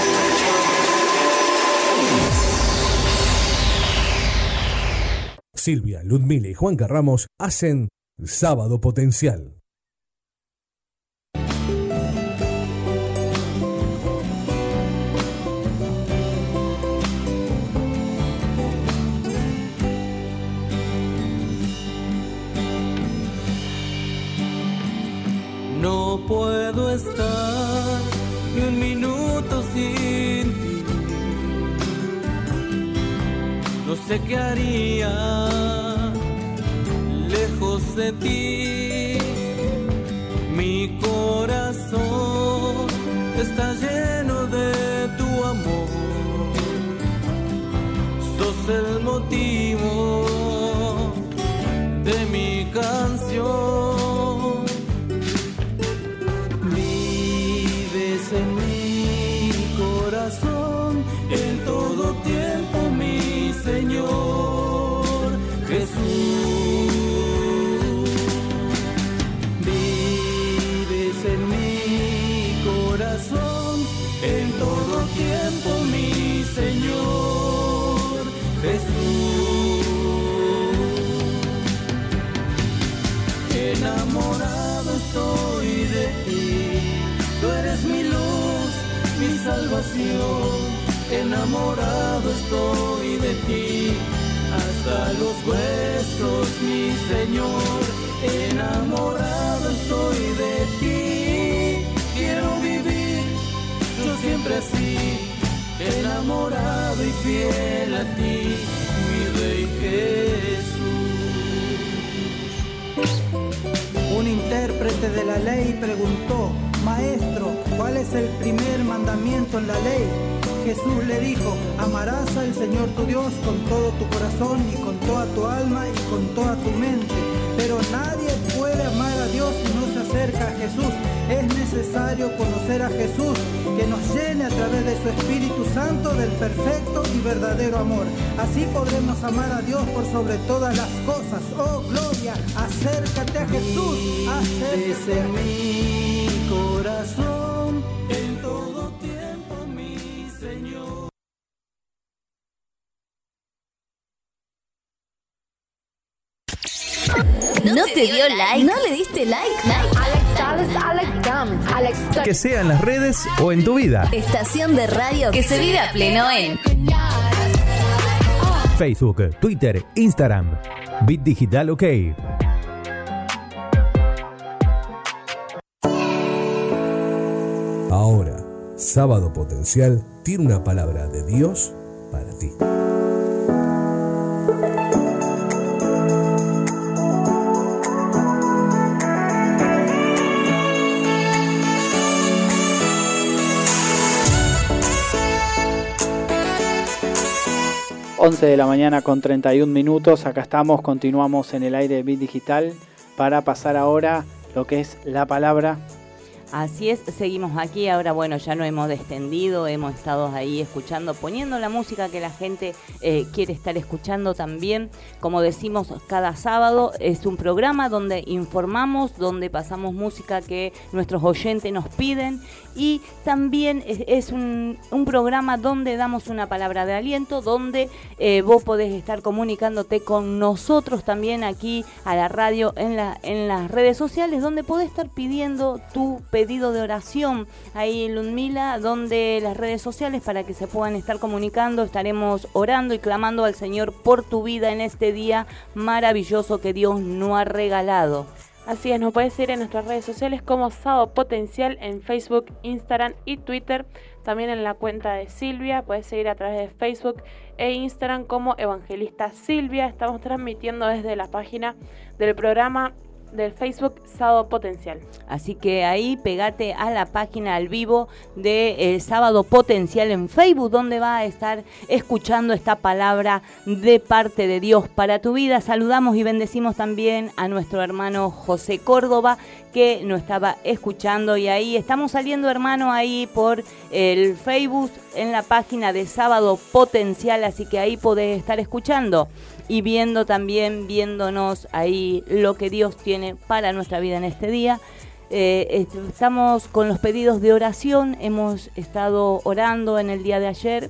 Silvia, Ludmila y Juan Ramos hacen Sábado Potencial. No puedo estar ni un minuto sin ti. No sé qué haría de ti. Mi corazón está lleno de tu amor. Sos el motivo de mi salvación. Enamorado estoy de ti, hasta los huesos, mi Señor. Enamorado estoy de ti, quiero vivir yo siempre así, enamorado y fiel a ti, mi Rey Jesús. Un intérprete de la ley preguntó, Maestro, ¿cuál es el primer mandamiento en la ley? Jesús le dijo, amarás al Señor tu Dios con todo tu corazón y con toda tu alma y con toda tu mente. Pero nadie puede amar a Dios si no se acerca a Jesús. Es necesario conocer a Jesús, que nos llene a través de su Espíritu Santo del perfecto y verdadero amor. Así podremos amar a Dios por sobre todas las cosas. Oh, gloria, acércate a Jesús. Acércate en mi corazón en todo tiempo, mi Señor. ¿No te dio like? ¿No le diste like? Que sea en las redes o en tu vida. Estación de radio que se vive a pleno en Facebook, Twitter, Instagram. Bit Digital OK. Sábado Potencial tiene una palabra de Dios para ti. Once de la mañana con 31 minutos, acá estamos, continuamos en el aire de Bit Digital para pasar ahora lo que es la palabra Así es, seguimos aquí, ahora bueno, ya no hemos descendido, hemos estado ahí escuchando, poniendo la música que la gente eh, quiere estar escuchando también. Como decimos cada sábado, es un programa donde informamos, donde pasamos música que nuestros oyentes nos piden y también es, un programa donde damos una palabra de aliento, donde eh, vos podés estar comunicándote con nosotros también aquí a la radio en, la, en las redes sociales, donde podés estar pidiendo tu pedido de oración ahí en Ludmila, donde las redes sociales para que se puedan estar comunicando, estaremos orando y clamando al Señor por tu vida en este día maravilloso que Dios nos ha regalado. Así es, nos puedes seguir en nuestras redes sociales como Sábado Potencial en Facebook, Instagram y Twitter. También en la cuenta de Silvia, puedes seguir a través de Facebook e Instagram como Evangelista Silvia. Estamos transmitiendo desde la página del programa del Facebook Sábado Potencial. Así que ahí pegate a la página al vivo de eh, Sábado Potencial en Facebook, donde va a estar escuchando esta palabra de parte de Dios para tu vida. Saludamos y bendecimos también a nuestro hermano José Córdoba, que nos estaba escuchando. Y ahí estamos saliendo, hermano, ahí por el Facebook en la página de Sábado Potencial, así que ahí podés estar escuchando y viendo también, viéndonos ahí lo que Dios tiene para nuestra vida en este día. Eh, estamos con los pedidos de oración, hemos estado orando en el día de ayer.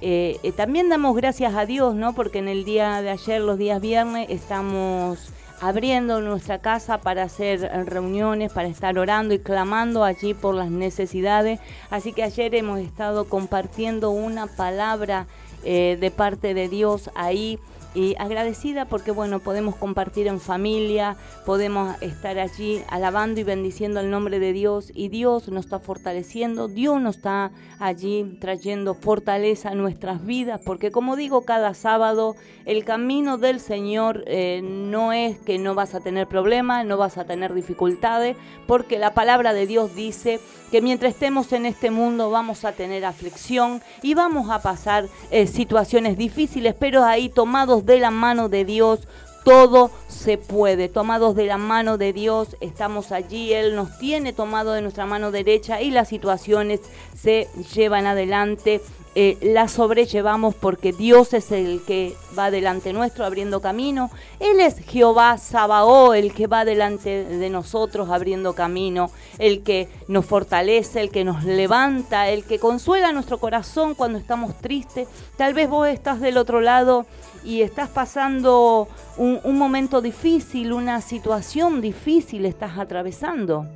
Eh, eh, también damos gracias a Dios, ¿no? Porque en el día de ayer, los días viernes, estamos abriendo nuestra casa para hacer reuniones, para estar orando y clamando allí por las necesidades. Así que ayer hemos estado compartiendo una palabra eh, de parte de Dios ahí y agradecida porque bueno podemos compartir en familia podemos estar allí alabando y bendiciendo el nombre de Dios y Dios nos está fortaleciendo Dios nos está allí trayendo fortaleza a nuestras vidas porque como digo cada sábado el camino del Señor eh, no es que no vas a tener problemas no vas a tener dificultades porque la palabra de Dios dice que mientras estemos en este mundo vamos a tener aflicción y vamos a pasar eh, situaciones difíciles pero ahí tomados de la mano de Dios, todo se puede. Tomados de la mano de Dios, estamos allí. Él nos tiene tomado de nuestra mano derecha y las situaciones se llevan adelante. Eh, las sobrellevamos porque Dios es el que va delante nuestro abriendo camino. Él es Jehová Sabaó, el que va delante de nosotros abriendo camino, el que nos fortalece, el que nos levanta, el que consuela nuestro corazón cuando estamos tristes. Tal vez vos estás del otro lado y estás pasando un, momento difícil, una situación difícil estás atravesando.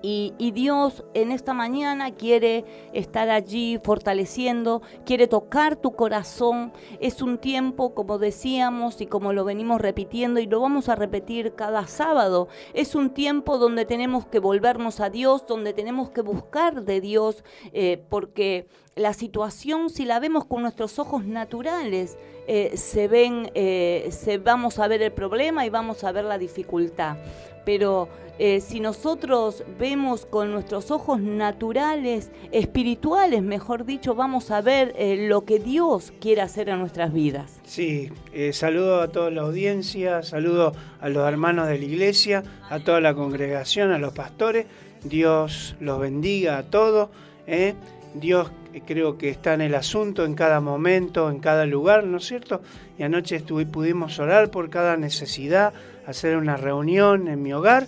Y, y, Dios en esta mañana quiere estar allí fortaleciendo, quiere tocar tu corazón. Es un tiempo, como decíamos y como lo venimos repitiendo y lo vamos a repetir cada sábado, es un tiempo donde tenemos que volvernos a Dios, donde tenemos que buscar de Dios, eh, porque la situación, si la vemos con nuestros ojos naturales, eh, se ven, eh, se, vamos a ver el problema y vamos a ver la dificultad. Pero eh, si nosotros vemos con nuestros ojos naturales, espirituales, mejor dicho, vamos a ver lo que Dios quiere hacer en nuestras vidas. Sí, saludo a toda la audiencia, saludo a los hermanos de la iglesia, a toda la congregación, a los pastores. Dios los bendiga a todos. ¿Eh? Dios creo que está en el asunto en cada momento, en cada lugar, ¿no es cierto? Y anoche pudimos orar por cada necesidad, hacer una reunión en mi hogar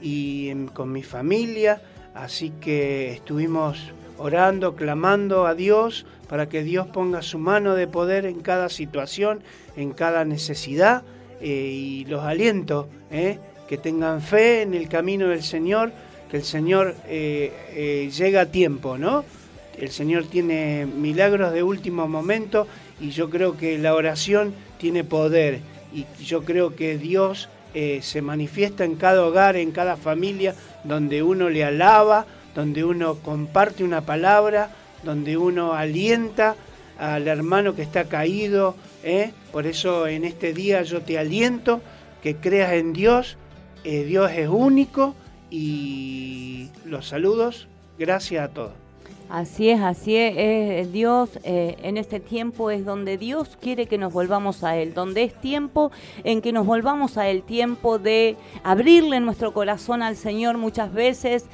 y con mi familia, así que estuvimos orando, clamando a Dios para que Dios ponga su mano de poder en cada situación, en cada necesidad eh, y los aliento, eh, que tengan fe en el camino del Señor, que el Señor eh, eh, llega a tiempo, ¿no? El Señor tiene milagros de último momento y yo creo que la oración tiene poder y yo creo que Dios eh, se manifiesta en cada hogar, en cada familia, donde uno le alaba, donde uno comparte una palabra donde uno alienta al hermano que está caído. ¿eh? Por eso en este día yo te aliento que creas en Dios. eh, Dios es único y los saludos. Gracias a todos. Así es, así es, Dios eh, en este tiempo es donde Dios quiere que nos volvamos a Él, donde es tiempo en que nos volvamos a Él, tiempo de abrirle nuestro corazón al Señor muchas veces.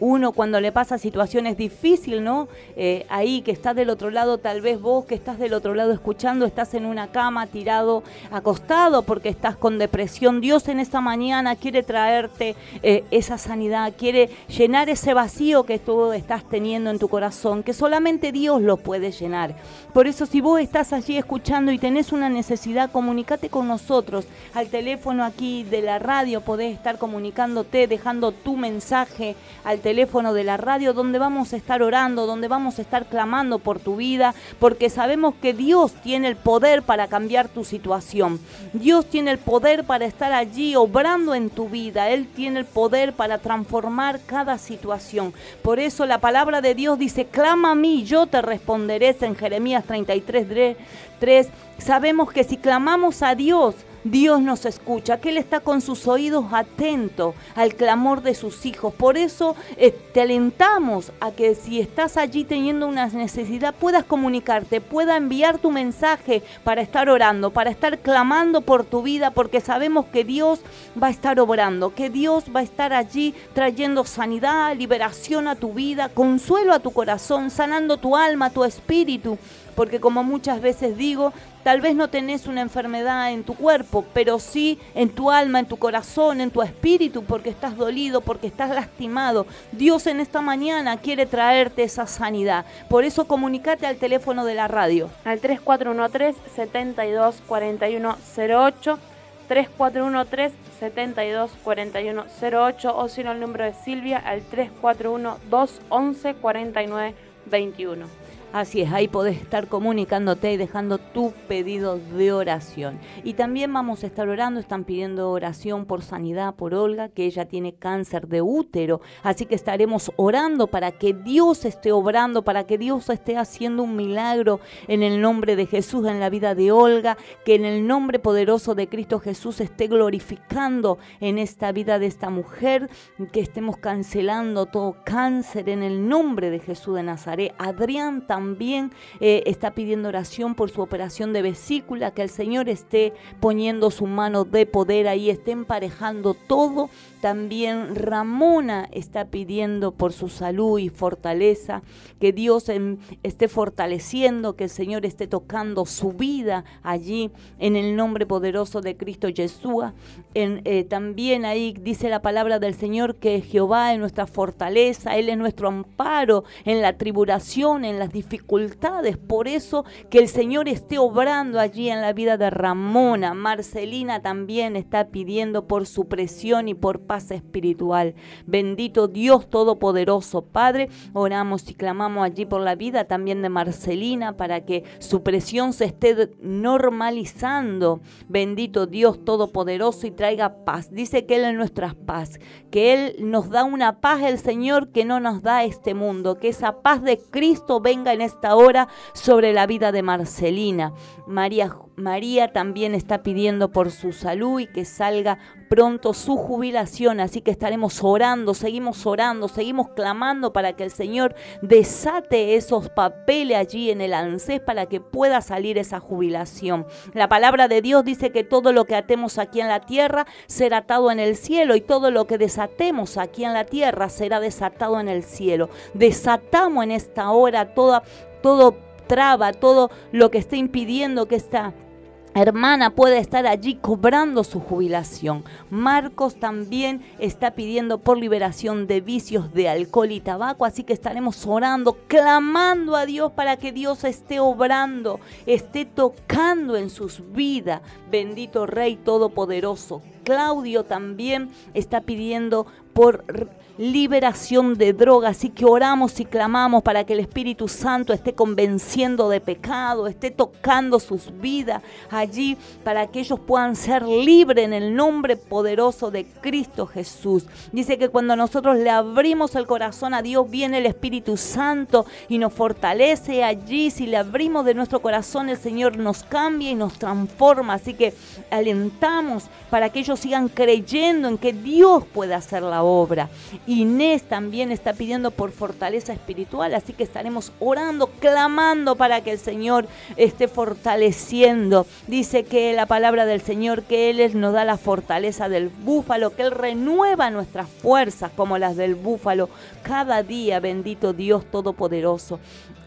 Uno cuando le pasa situaciones difíciles, ¿no? Eh, ahí que estás del otro lado, tal vez vos que estás del otro lado escuchando, estás en una cama tirado, acostado porque estás con depresión. Dios en esta mañana quiere traerte eh, esa sanidad, quiere llenar ese vacío que tú estás teniendo en tu corazón, que solamente Dios lo puede llenar. Por eso si vos estás allí escuchando y tenés una necesidad, comunícate con nosotros. Al teléfono aquí de la radio podés estar comunicándote, dejando tu mensaje al teléfono de la radio donde vamos a estar orando, donde vamos a estar clamando por tu vida, porque sabemos que Dios tiene el poder para cambiar tu situación. Dios tiene el poder para estar allí obrando en tu vida. Él tiene el poder para transformar cada situación. Por eso la palabra de Dios dice, clama a mí, yo te responderé en Jeremías 33, 3. Sabemos que si clamamos a Dios, Dios nos escucha, que Él está con sus oídos atentos al clamor de sus hijos. Por eso eh, te alentamos a que si estás allí teniendo una necesidad, puedas comunicarte, pueda enviar tu mensaje para estar orando, para estar clamando por tu vida, porque sabemos que Dios va a estar obrando, que Dios va a estar allí trayendo sanidad, liberación a tu vida, consuelo a tu corazón, sanando tu alma, tu espíritu porque como muchas veces digo, tal vez no tenés una enfermedad en tu cuerpo, pero sí en tu alma, en tu corazón, en tu espíritu, porque estás dolido, porque estás lastimado. Dios en esta mañana quiere traerte esa sanidad. Por eso comunicate al teléfono de la radio. Al 3413-724108, 3413-724108 o si no el número de Silvia al 341-211-4921. Así es, ahí podés estar comunicándote y dejando tu pedido de oración. Y también vamos a estar orando, están pidiendo oración por sanidad por Olga, que ella tiene cáncer de útero. Así que estaremos orando para que Dios esté obrando, para que Dios esté haciendo un milagro en el nombre de Jesús en la vida de Olga, que en el nombre poderoso de Cristo Jesús esté glorificando en esta vida de esta mujer, que estemos cancelando todo cáncer en el nombre de Jesús de Nazaret. Adrián eh, está pidiendo oración por su operación de vesícula, que el Señor esté poniendo su mano de poder ahí, esté emparejando todo. También Ramona está pidiendo por su salud y fortaleza, que Dios em, esté fortaleciendo, que el Señor esté tocando su vida allí en el nombre poderoso de Cristo. En, eh, también ahí dice la palabra del Señor que Jehová es nuestra fortaleza, Él es nuestro amparo en la tribulación, en las dificultades. Por eso que el Señor esté obrando allí en la vida de Ramona. Marcelina también está pidiendo por su presión y por paz espiritual. Bendito Dios Todopoderoso, Padre. Oramos y clamamos allí por la vida también de Marcelina para que su presión se esté normalizando. Bendito Dios Todopoderoso y traiga paz. Dice que Él es nuestra paz, que Él nos da una paz, el Señor, que no nos da este mundo. Que esa paz de Cristo venga en esta hora sobre la vida de Marcelina. María, María también está pidiendo por su salud y que salga pronto su jubilación, así que estaremos orando, seguimos orando, seguimos clamando para que el Señor desate esos papeles allí en el ANSES para que pueda salir esa jubilación. La palabra de Dios dice que todo lo que atemos aquí en la tierra será atado en el cielo y todo lo que desatemos aquí en la tierra será desatado en el cielo. Desatamos en esta hora toda, todo traba, todo lo que esté impidiendo que esta hermana puede estar allí cobrando su jubilación. Marcos también está pidiendo por liberación de vicios de alcohol y tabaco, así que estaremos orando, clamando a Dios para que Dios esté obrando, esté tocando en sus vidas. Bendito Rey Todopoderoso. Claudio también está pidiendo por liberación de drogas. Así que oramos y clamamos para que el Espíritu Santo esté convenciendo de pecado, esté tocando sus vidas allí, para que ellos puedan ser libres en el nombre poderoso de Cristo Jesús. Dice que cuando nosotros le abrimos el corazón a Dios, viene el Espíritu Santo y nos fortalece allí. Si le abrimos de nuestro corazón, el Señor nos cambia y nos transforma. Así que alentamos para que ellos sigan creyendo en que Dios puede hacer la obra. Inés también está pidiendo por fortaleza espiritual, así que estaremos orando, clamando para que el Señor esté fortaleciendo. Dice que la palabra del Señor, que Él nos da la fortaleza del búfalo, que Él renueva nuestras fuerzas como las del búfalo cada día, bendito Dios Todopoderoso.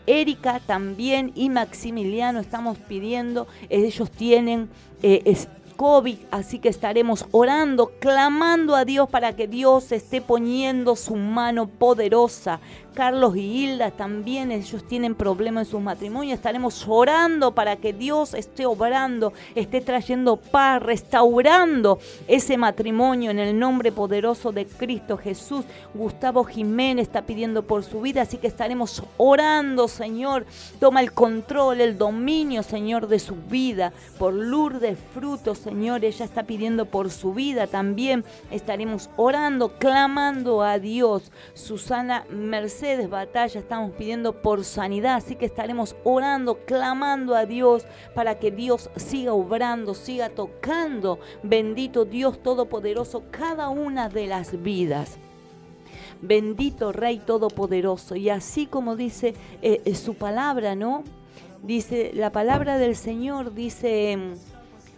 Erika también y Maximiliano estamos pidiendo, ellos tienen eh, es- COVID, así que estaremos orando, clamando a Dios para que Dios esté poniendo su mano poderosa. Carlos y Hilda también, ellos tienen problemas en sus matrimonios, estaremos orando para que Dios esté obrando, esté trayendo paz, restaurando ese matrimonio en el nombre poderoso de Cristo Jesús. Gustavo Jiménez está pidiendo por su vida, así que estaremos orando, Señor. Toma el control, el dominio, Señor, de su vida. Por Lourdes Frutos, Señor, ella está pidiendo por su vida también. Estaremos orando, clamando a Dios. Susana Mercedes Batalla, estamos pidiendo por sanidad, así que estaremos orando, clamando a Dios para que Dios siga obrando, siga tocando. Bendito Dios Todopoderoso, cada una de las vidas. Bendito Rey Todopoderoso. Y así como dice eh, eh, su palabra, ¿no? Dice, la palabra del Señor dice em,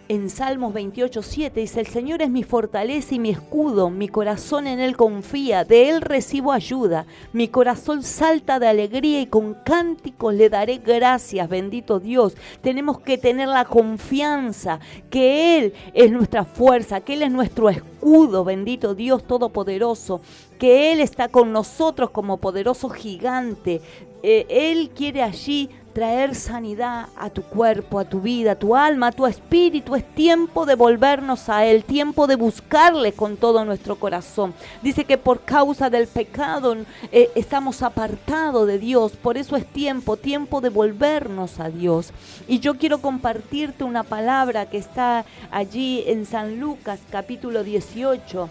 en Salmos 28, 7, dice, el Señor es mi fortaleza y mi escudo, mi corazón en Él confía, de Él recibo ayuda, mi corazón salta de alegría y con cánticos le daré gracias, bendito Dios. Tenemos que tener la confianza que Él es nuestra fuerza, que Él es nuestro escudo, bendito Dios Todopoderoso, que Él está con nosotros como poderoso gigante. Eh, él quiere allí traer sanidad a tu cuerpo, a tu vida, a tu alma, a tu espíritu. Es tiempo de volvernos a Él, tiempo de buscarle con todo nuestro corazón. Dice que por causa del pecado eh, estamos apartados de Dios, por eso es tiempo, tiempo de volvernos a Dios. Y yo quiero compartirte una palabra que está allí en San Lucas capítulo 18.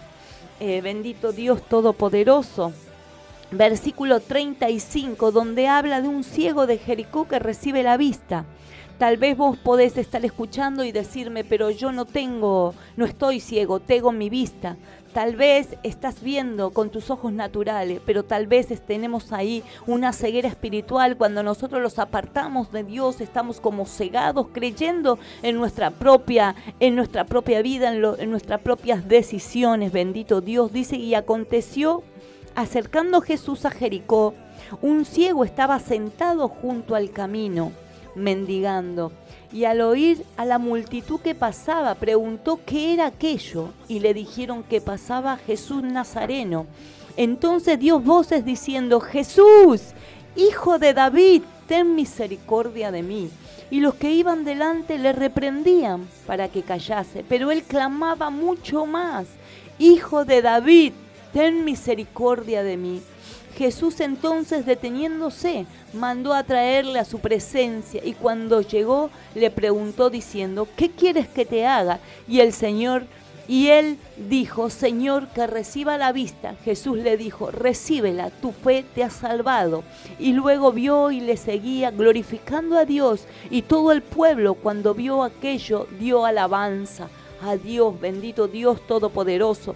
Eh, bendito Dios Todopoderoso versículo 35, donde habla de un ciego de Jericó que recibe la vista. Tal vez vos podés estar escuchando y decirme, pero yo no tengo, no estoy ciego, tengo mi vista. Tal vez estás viendo con tus ojos naturales, pero tal vez tenemos ahí una ceguera espiritual. Cuando nosotros los apartamos de Dios, estamos como cegados, creyendo en nuestra propia, en nuestra propia vida, en, lo- en nuestras propias decisiones. Bendito Dios dice y aconteció Acercando Jesús a Jericó, un ciego estaba sentado junto al camino, mendigando, y al oír a la multitud que pasaba, preguntó qué era aquello, y le dijeron que pasaba Jesús Nazareno. Entonces dio voces diciendo, Jesús, hijo de David, ten misericordia de mí. Y los que iban delante le reprendían para que callase, pero él clamaba mucho más, Hijo de David, ten misericordia de mí. Jesús entonces deteniéndose, mandó a traerle a su presencia y cuando llegó le preguntó diciendo, ¿qué quieres que te haga? Y el Señor, y él dijo, Señor, que reciba la vista. Jesús le dijo, recíbela, tu fe te ha salvado. Y luego vio y le seguía glorificando a Dios y todo el pueblo cuando vio aquello dio alabanza a Dios, bendito Dios Todopoderoso.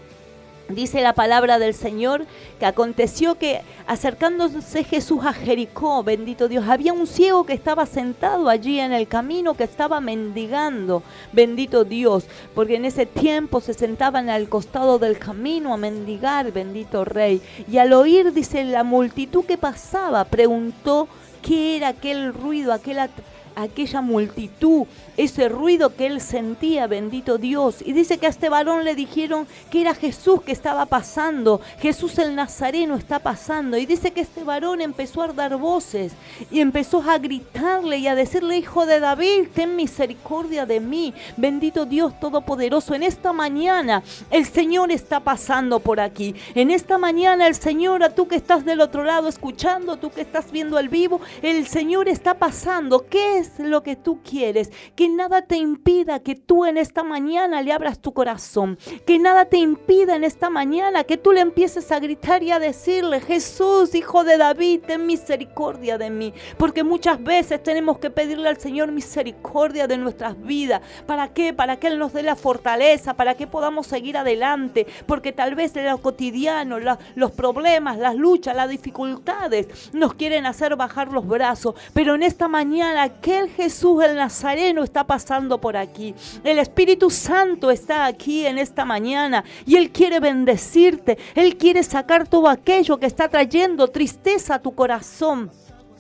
Dice la palabra del Señor que aconteció que acercándose Jesús a Jericó, bendito Dios, había un ciego que estaba sentado allí en el camino, que estaba mendigando, bendito Dios, porque en ese tiempo se sentaban al costado del camino a mendigar, bendito Rey. Y al oír, dice, la multitud que pasaba, preguntó qué era aquel ruido, aquel at- aquella multitud, ese ruido que él sentía, bendito Dios. Y dice que a este varón le dijeron que era Jesús que estaba pasando, Jesús el Nazareno está pasando. Y dice que este varón empezó a dar voces y empezó a gritarle y a decirle, hijo de David, ten misericordia de mí. Bendito Dios Todopoderoso, en esta mañana el Señor está pasando por aquí. En esta mañana el Señor, a tú que estás del otro lado escuchando, tú que estás viendo el vivo, el Señor está pasando. ¿Qué es lo que tú quieres? Que nada te impida que tú en esta mañana le abras tu corazón. Que nada te impida en esta mañana que tú le empieces a gritar y a decirle, Jesús, hijo de David, ten misericordia de mí. Porque muchas veces tenemos que pedirle al Señor misericordia de nuestras vidas. ¿Para qué? Para que Él nos dé la fortaleza, para que podamos seguir adelante. Porque tal vez en lo cotidiano, los problemas, las luchas, las dificultades nos quieren hacer bajar los brazos. Pero en esta mañana Jesús el Nazareno está pasando por aquí. El Espíritu Santo está aquí en esta mañana y Él quiere bendecirte. Él quiere sacar todo aquello que está trayendo tristeza a tu corazón.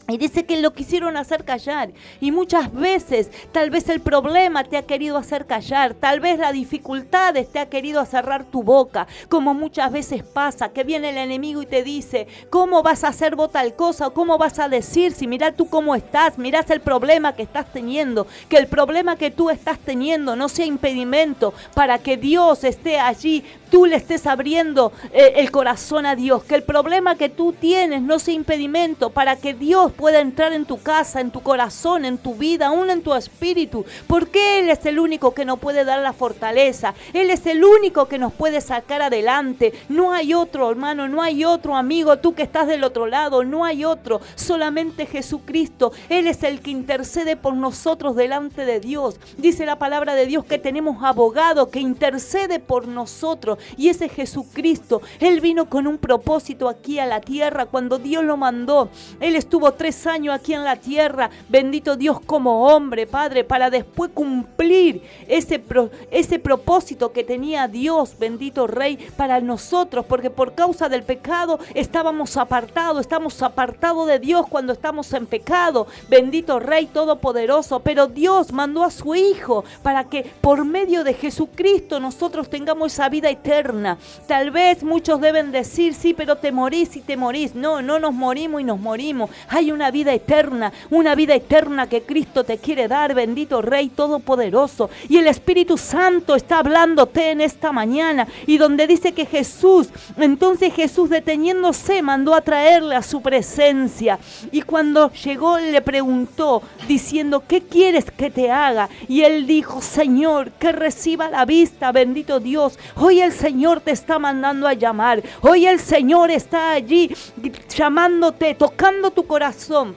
Y dice que lo quisieron hacer callar. Y muchas veces, tal vez el problema te ha querido hacer callar. Tal vez la dificultad te ha querido cerrar tu boca. Como muchas veces pasa, que viene el enemigo y te dice, ¿cómo vas a hacer vos tal cosa? ¿O cómo vas a decir? Si mira tú cómo estás, mirás el problema que estás teniendo. Que el problema que tú estás teniendo no sea impedimento para que Dios esté allí. Tú le estés abriendo eh, el corazón a Dios. Que el problema que tú tienes no sea impedimento para que Dios pueda entrar en tu casa, en tu corazón, en tu vida, aún en tu espíritu. Porque Él es el único que nos puede dar la fortaleza. Él es el único que nos puede sacar adelante. No hay otro, hermano, no hay otro amigo. Tú que estás del otro lado, no hay otro. Solamente Jesucristo. Él es el que intercede por nosotros delante de Dios. Dice la palabra de Dios que tenemos abogado que intercede por nosotros. Y ese Jesucristo, Él vino con un propósito aquí a la tierra cuando Dios lo mandó. Él estuvo tres años aquí en la tierra, bendito Dios como hombre, Padre, para después cumplir ese, pro- ese propósito que tenía Dios, bendito Rey, para nosotros, porque por causa del pecado estábamos apartados, estamos apartados de Dios cuando estamos en pecado, bendito Rey Todopoderoso, pero Dios mandó a su Hijo para que por medio de Jesucristo nosotros tengamos esa vida eterna. Tal vez muchos deben decir, sí, pero te morís y te morís. No, no nos morimos y nos morimos. Hay una vida eterna, una vida eterna que Cristo te quiere dar, bendito Rey Todopoderoso. Y el Espíritu Santo está hablándote en esta mañana. Y donde dice que Jesús, entonces Jesús deteniéndose mandó a traerle a su presencia. Y cuando llegó le preguntó, diciendo, ¿qué quieres que te haga? Y él dijo, Señor, que reciba la vista, bendito Dios. Hoy el Señor te está mandando a llamar. Hoy el Señor está allí llamándote, tocando tu corazón. лицом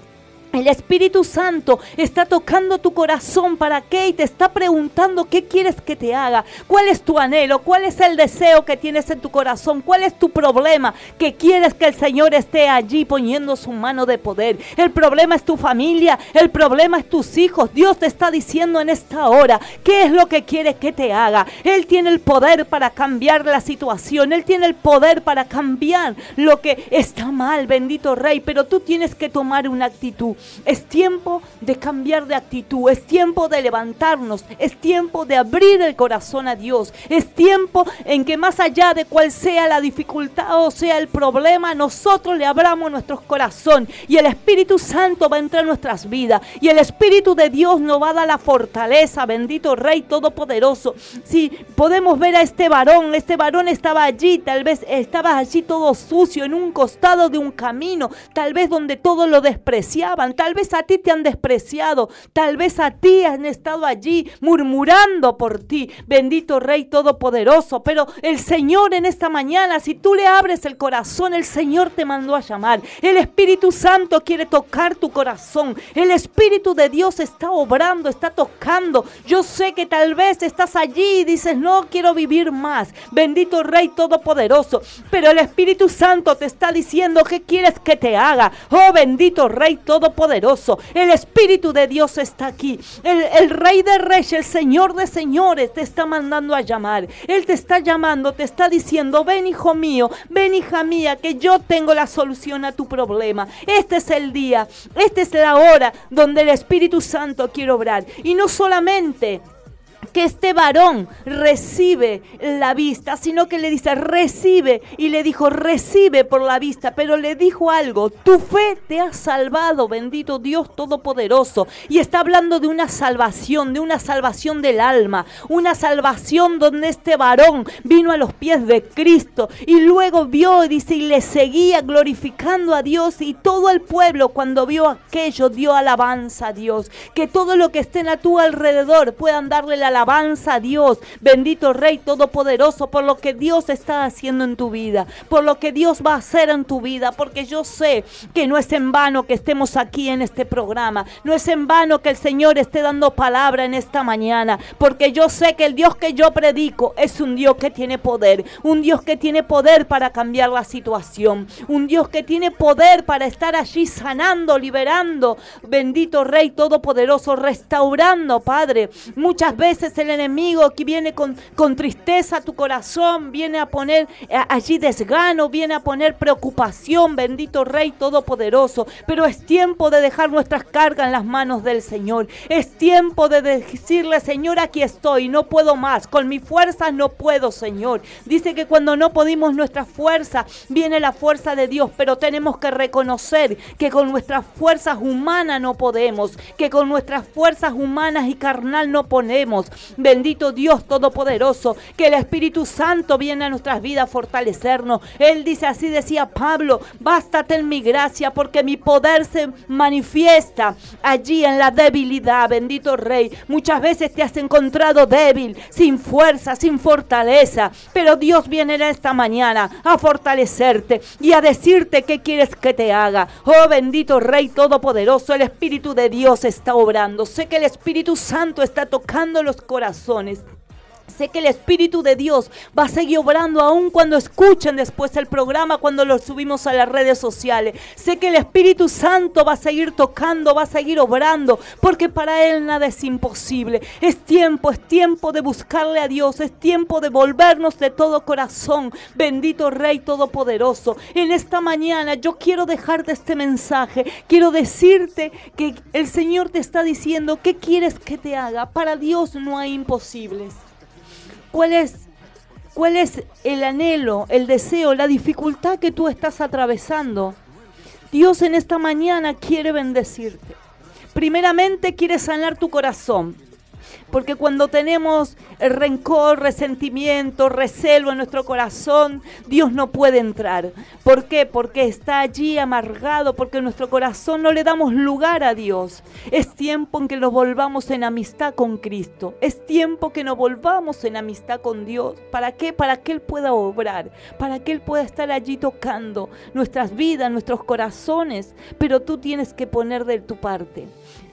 El Espíritu Santo está tocando tu corazón para qué y te está preguntando qué quieres que te haga, cuál es tu anhelo, cuál es el deseo que tienes en tu corazón, cuál es tu problema, que quieres que el Señor esté allí poniendo su mano de poder. El problema es tu familia, el problema es tus hijos. Dios te está diciendo en esta hora qué es lo que quiere que te haga. Él tiene el poder para cambiar la situación, Él tiene el poder para cambiar lo que está mal, bendito Rey, pero tú tienes que tomar una actitud. Es tiempo de cambiar de actitud, es tiempo de levantarnos, es tiempo de abrir el corazón a Dios, es tiempo en que más allá de cuál sea la dificultad o sea el problema, nosotros le abramos nuestro corazón y el Espíritu Santo va a entrar en nuestras vidas y el Espíritu de Dios nos va a dar la fortaleza, bendito Rey Todopoderoso. Si podemos ver a este varón, este varón estaba allí, tal vez estaba allí todo sucio en un costado de un camino, tal vez donde todos lo despreciaban, tal vez a ti te han despreciado, tal vez a ti han estado allí murmurando por ti, bendito Rey Todopoderoso, pero el Señor en esta mañana, si tú le abres el corazón, el Señor te mandó a llamar, el Espíritu Santo quiere tocar tu corazón, el Espíritu de Dios está obrando, está tocando, yo sé que tal vez estás allí y dices, no quiero vivir más, bendito Rey Todopoderoso, pero el Espíritu Santo te está diciendo, ¿qué quieres que te haga? Oh bendito Rey Todopoderoso, El Espíritu de Dios está aquí. El, el Rey de Reyes, el Señor de Señores te está mandando a llamar. Él te está llamando, te está diciendo, ven hijo mío, ven hija mía, que yo tengo la solución a tu problema. Este es el día, esta es la hora donde el Espíritu Santo quiere obrar. Y no solamente que este varón recibe la vista, sino que le dice, recibe, y le dijo, recibe por la vista, pero le dijo algo, tu fe te ha salvado, bendito Dios Todopoderoso, y está hablando de una salvación, de una salvación del alma, una salvación donde este varón vino a los pies de Cristo, y luego vio, dice, y le seguía glorificando a Dios, y todo el pueblo cuando vio aquello dio alabanza a Dios, que todo lo que esté a tu alrededor puedan darle la alabanza a Dios. Bendito Rey Todopoderoso por lo que Dios está haciendo en tu vida, por lo que Dios va a hacer en tu vida, porque yo sé que no es en vano que estemos aquí en este programa, no es en vano que el Señor esté dando palabra en esta mañana, porque yo sé que el Dios que yo predico es un Dios que tiene poder, un Dios que tiene poder para cambiar la situación, un Dios que tiene poder para estar allí sanando, liberando, bendito Rey Todopoderoso, restaurando, Padre. Muchas veces el enemigo que viene con, con tristeza a tu corazón, viene a poner allí desgano, viene a poner preocupación, bendito Rey Todopoderoso. Pero es tiempo de dejar nuestras cargas en las manos del Señor. Es tiempo de decirle, Señor, aquí estoy, no puedo más, con mis fuerzas no puedo, Señor. Dice que cuando no podimos nuestra fuerza, viene la fuerza de Dios, pero tenemos que reconocer que con nuestras fuerzas humanas no podemos, que con nuestras fuerzas humanas y carnal no ponemos. Bendito Dios Todopoderoso, que el Espíritu Santo viene a nuestras vidas a fortalecernos. Él dice así, decía Pablo, bástate en mi gracia porque mi poder se manifiesta allí en la debilidad, bendito Rey. Muchas veces te has encontrado débil, sin fuerza, sin fortaleza, pero Dios viene en esta mañana a fortalecerte y a decirte qué quieres que te haga. Oh bendito Rey Todopoderoso, el Espíritu de Dios está obrando. Sé que el Espíritu Santo está tocando los corazones. Sé que el Espíritu de Dios va a seguir obrando aún cuando escuchen después el programa, cuando lo subimos a las redes sociales. Sé que el Espíritu Santo va a seguir tocando, va a seguir obrando, porque para Él nada es imposible. Es tiempo, es tiempo de buscarle a Dios, es tiempo de volvernos de todo corazón. Bendito Rey Todopoderoso. En esta mañana yo quiero dejarte este mensaje. Quiero decirte que el Señor te está diciendo, ¿qué quieres que te haga? Para Dios no hay imposibles. ¿Cuál es, ¿Cuál es el anhelo, el deseo, la dificultad que tú estás atravesando? Dios en esta mañana quiere bendecirte. Primeramente quiere sanar tu corazón. Porque cuando tenemos rencor, resentimiento, recelo en nuestro corazón, Dios no puede entrar. ¿Por qué? Porque está allí amargado, porque en nuestro corazón no le damos lugar a Dios. Es tiempo en que nos volvamos en amistad con Cristo. Es tiempo que nos volvamos en amistad con Dios. ¿Para qué? Para que Él pueda obrar, para que Él pueda estar allí tocando nuestras vidas, nuestros corazones. Pero tú tienes que poner de tu parte.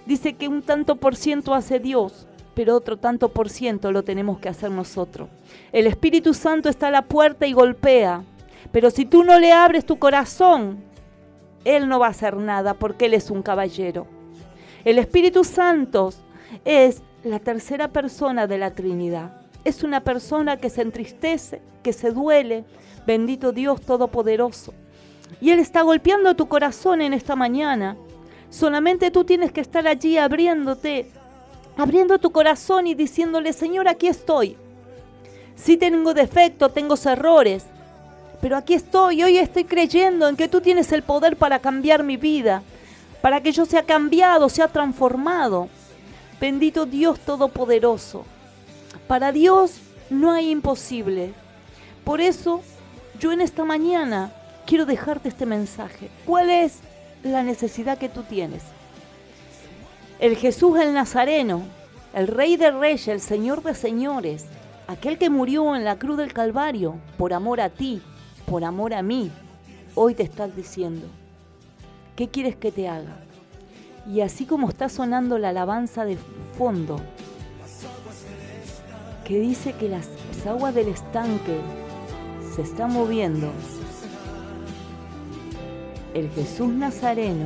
Dice que un tanto por ciento hace Dios pero otro tanto por ciento lo tenemos que hacer nosotros. El Espíritu Santo está a la puerta y golpea, pero si tú no le abres tu corazón, Él no va a hacer nada porque Él es un caballero. El Espíritu Santo es la tercera persona de la Trinidad. Es una persona que se entristece, que se duele. Bendito Dios Todopoderoso. Y Él está golpeando tu corazón en esta mañana. Solamente tú tienes que estar allí abriéndote abriendo tu corazón y diciéndole, Señor, aquí estoy. Sí tengo defectos, tengo errores, pero aquí estoy, hoy estoy creyendo en que tú tienes el poder para cambiar mi vida, para que yo sea cambiado, sea transformado. Bendito Dios Todopoderoso. Para Dios no hay imposible. Por eso yo en esta mañana quiero dejarte este mensaje. ¿Cuál es la necesidad que tú tienes? El Jesús el Nazareno, el Rey de Reyes, el Señor de Señores, aquel que murió en la cruz del Calvario por amor a ti, por amor a mí, hoy te estás diciendo, ¿qué quieres que te haga? Y así como está sonando la alabanza de fondo, que dice que las aguas del estanque se están moviendo, el Jesús Nazareno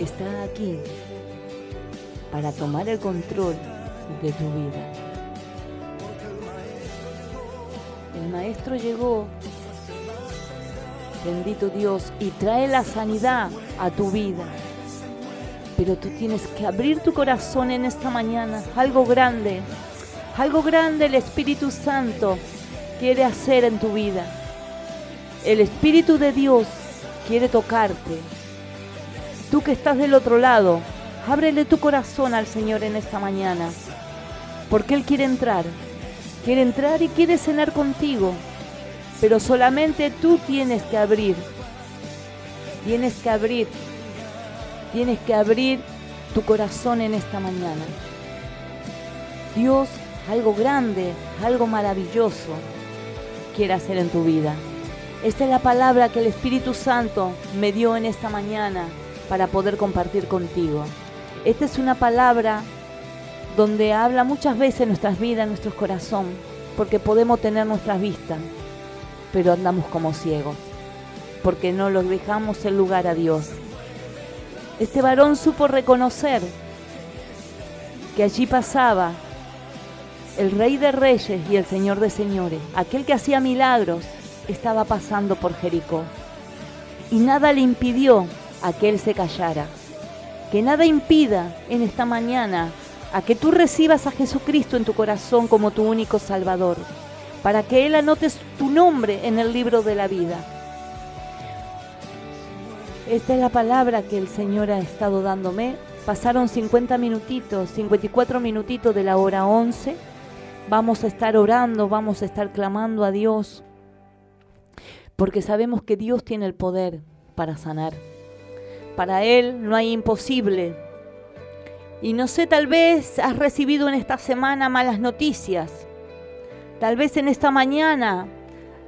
está aquí para tomar el control de tu vida. El maestro llegó, bendito Dios, y trae la sanidad a tu vida. Pero tú tienes que abrir tu corazón en esta mañana, algo grande, algo grande el Espíritu Santo quiere hacer en tu vida. El Espíritu de Dios quiere tocarte. Tú que estás del otro lado, ábrele tu corazón al Señor en esta mañana. Porque Él quiere entrar. Quiere entrar y quiere cenar contigo. Pero solamente tú tienes que abrir. Tienes que abrir. Tienes que abrir tu corazón en esta mañana. Dios, algo grande, algo maravilloso quiere hacer en tu vida. Esta es la palabra que el Espíritu Santo me dio en esta mañana para poder compartir contigo. Esta es una palabra donde habla muchas veces nuestras vidas, nuestros corazones, porque podemos tener nuestras vistas, pero andamos como ciegos, porque no los dejamos el lugar a Dios. Este varón supo reconocer que allí pasaba el Rey de Reyes y el Señor de Señores, aquel que hacía milagros, estaba pasando por Jericó. Y nada le impidió a que él se callara. Que nada impida en esta mañana a que tú recibas a Jesucristo en tu corazón como tu único Salvador, para que Él anote tu nombre en el libro de la vida. Esta es la palabra que el Señor ha estado dándome. Pasaron 50 minutitos, 54 minutitos de la hora 11. Vamos a estar orando, vamos a estar clamando a Dios, porque sabemos que Dios tiene el poder para sanar. Para Él no hay imposible. Y no sé, tal vez has recibido en esta semana malas noticias. Tal vez en esta mañana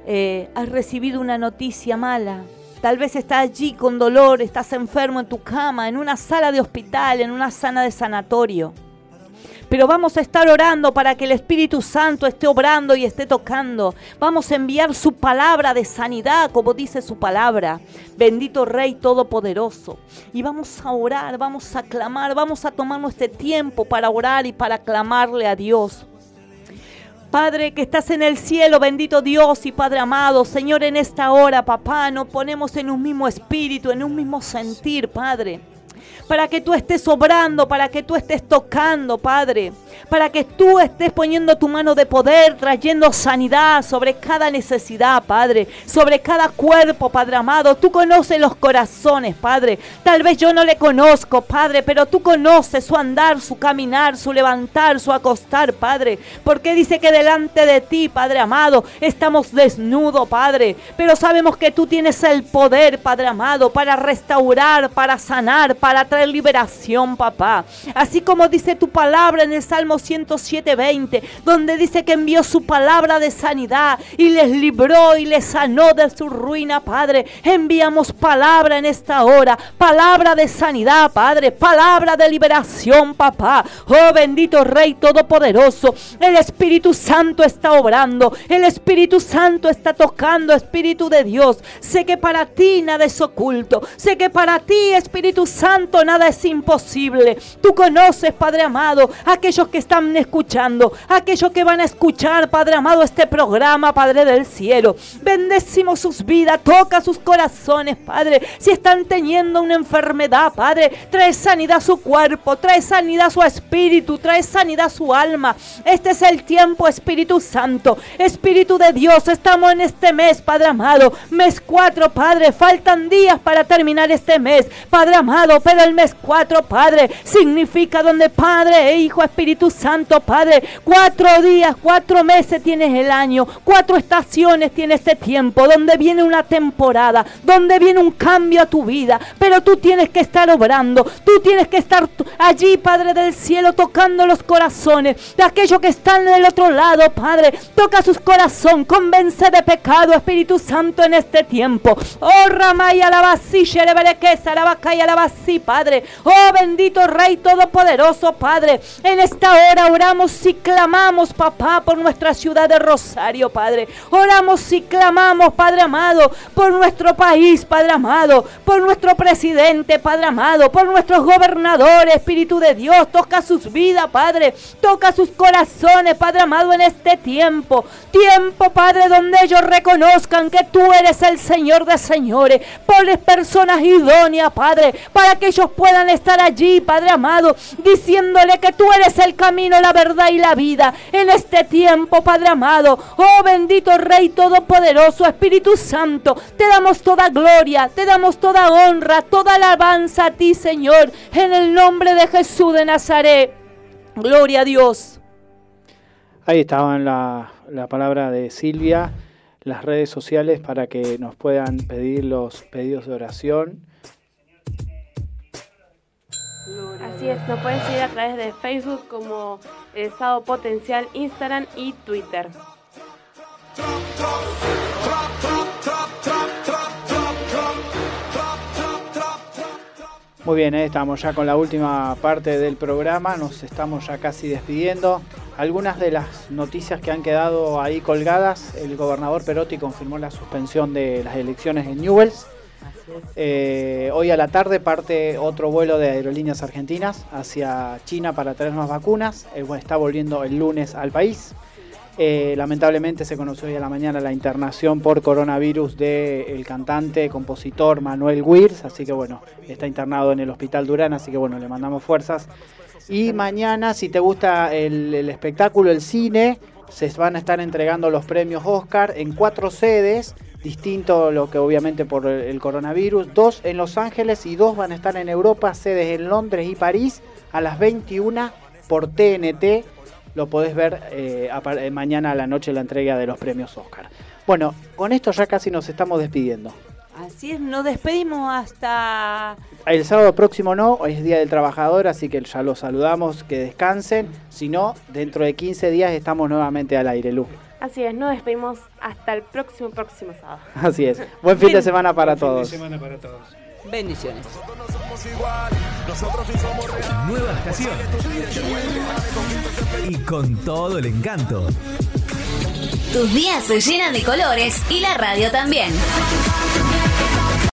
eh, has recibido una noticia mala. Tal vez estás allí con dolor, estás enfermo en tu cama, en una sala de hospital, en una sala de sanatorio. Pero vamos a estar orando para que el Espíritu Santo esté obrando y esté tocando. Vamos a enviar su palabra de sanidad, como dice su palabra. Bendito Rey Todopoderoso. Y vamos a orar, vamos a clamar, vamos a tomarnos este tiempo para orar y para clamarle a Dios. Padre que estás en el cielo, bendito Dios y Padre amado, Señor, en esta hora, papá, nos ponemos en un mismo espíritu, en un mismo sentir, Padre para que tú estés obrando, para que tú estés tocando, Padre, para que tú estés poniendo tu mano de poder, trayendo sanidad sobre cada necesidad, Padre, sobre cada cuerpo, Padre amado. Tú conoces los corazones, Padre. Tal vez yo no le conozco, Padre, pero tú conoces su andar, su caminar, su levantar, su acostar, Padre. Porque dice que delante de ti, Padre amado, estamos desnudos, Padre. Pero sabemos que tú tienes el poder, Padre amado, para restaurar, para sanar, para traer liberación, papá. Así como dice tu palabra en el Salmo 107, 20, donde dice que envió su palabra de sanidad y les libró y les sanó de su ruina, Padre. Enviamos palabra en esta hora, palabra de sanidad, Padre, palabra de liberación, papá. Oh bendito Rey Todopoderoso, el Espíritu Santo está obrando, el Espíritu Santo está tocando, Espíritu de Dios. Sé que para ti nada es oculto, sé que para ti, Espíritu Santo, nada es imposible. Tú conoces, Padre amado, aquellos que están escuchando, aquellos que van a escuchar, Padre amado, este programa, Padre del cielo. Bendecimos sus vidas, toca sus corazones, Padre. Si están teniendo una enfermedad, Padre, trae sanidad a su cuerpo, trae sanidad a su espíritu, trae sanidad a su alma. Este es el tiempo, Espíritu Santo, Espíritu de Dios. Estamos en este mes, Padre amado, mes 4, Padre. Faltan días para terminar este mes, Padre amado, pero el mes 4, Padre, significa donde Padre e Hijo, Espíritu Santo, Padre, cuatro días, cuatro meses tienes el año, cuatro estaciones tienes este tiempo, donde viene una temporada, donde viene un cambio a tu vida, pero tú tienes que estar obrando, tú tienes que estar allí, Padre del cielo, tocando los corazones de aquellos que están del otro lado, Padre, toca sus corazones, convence de pecado, Espíritu Santo, en este tiempo. Oh, Ramay, alabasí, shereberequesa, alabacay, alabasí, Padre. Oh, bendito Rey Todopoderoso, Padre, en esta esta hora oramos y clamamos, papá, por nuestra ciudad de Rosario, Padre. Oramos y clamamos, Padre amado, por nuestro país, Padre amado, por nuestro presidente, Padre amado, por nuestros gobernadores, Espíritu de Dios. Toca sus vidas, Padre. Toca sus corazones, Padre amado, en este tiempo. Tiempo, Padre, donde ellos reconozcan que tú eres el Señor de señores. Pones personas idóneas, Padre, para que ellos puedan estar allí, Padre amado, diciéndole que tú eres el camino, la verdad y la vida. En este tiempo, Padre amado, oh bendito Rey Todopoderoso, Espíritu Santo, te damos toda gloria, te damos toda honra, toda alabanza a ti, Señor, en el nombre de Jesús de Nazaret. Gloria a Dios. Ahí estaban la, la palabra de Silvia, las redes sociales para que nos puedan pedir los pedidos de oración. Así es, nos pueden seguir a través de Facebook como el Estado Potencial, Instagram y Twitter. Muy bien, ahí estamos ya con la última parte del programa, nos estamos ya casi despidiendo. Algunas de las noticias que han quedado ahí colgadas, el gobernador Perotti confirmó la suspensión de las elecciones en Newells. Eh, hoy a la tarde parte otro vuelo de aerolíneas argentinas hacia China para traer más vacunas. Eh, está volviendo el lunes al país. Eh, lamentablemente se conoció hoy a la mañana la internación por coronavirus del cantante, compositor Manuel Wirs, así que bueno, está internado en el Hospital Durán, así que bueno, le mandamos fuerzas. Y mañana, si te gusta el, el espectáculo, el cine, se van a estar entregando los premios Oscar en cuatro sedes, distinto lo que obviamente por el, coronavirus, dos en Los Ángeles y dos van a estar en Europa, sedes en Londres y París a las 21 por TNT lo podés ver eh, a eh, mañana a la noche la entrega de los premios Oscar. Bueno, con esto ya casi nos estamos despidiendo. Así es, nos despedimos hasta El sábado próximo no, hoy es Día del Trabajador, así que ya los saludamos, que descansen. Si no, dentro de 15 días estamos nuevamente al aire, Lu. Así es, nos despedimos hasta el próximo, próximo sábado. Así es. Buen fin de semana para todos. semana para todos. bendiciones. Nueva estación. Y con todo el encanto. Tus días se llenan de colores y la radio también.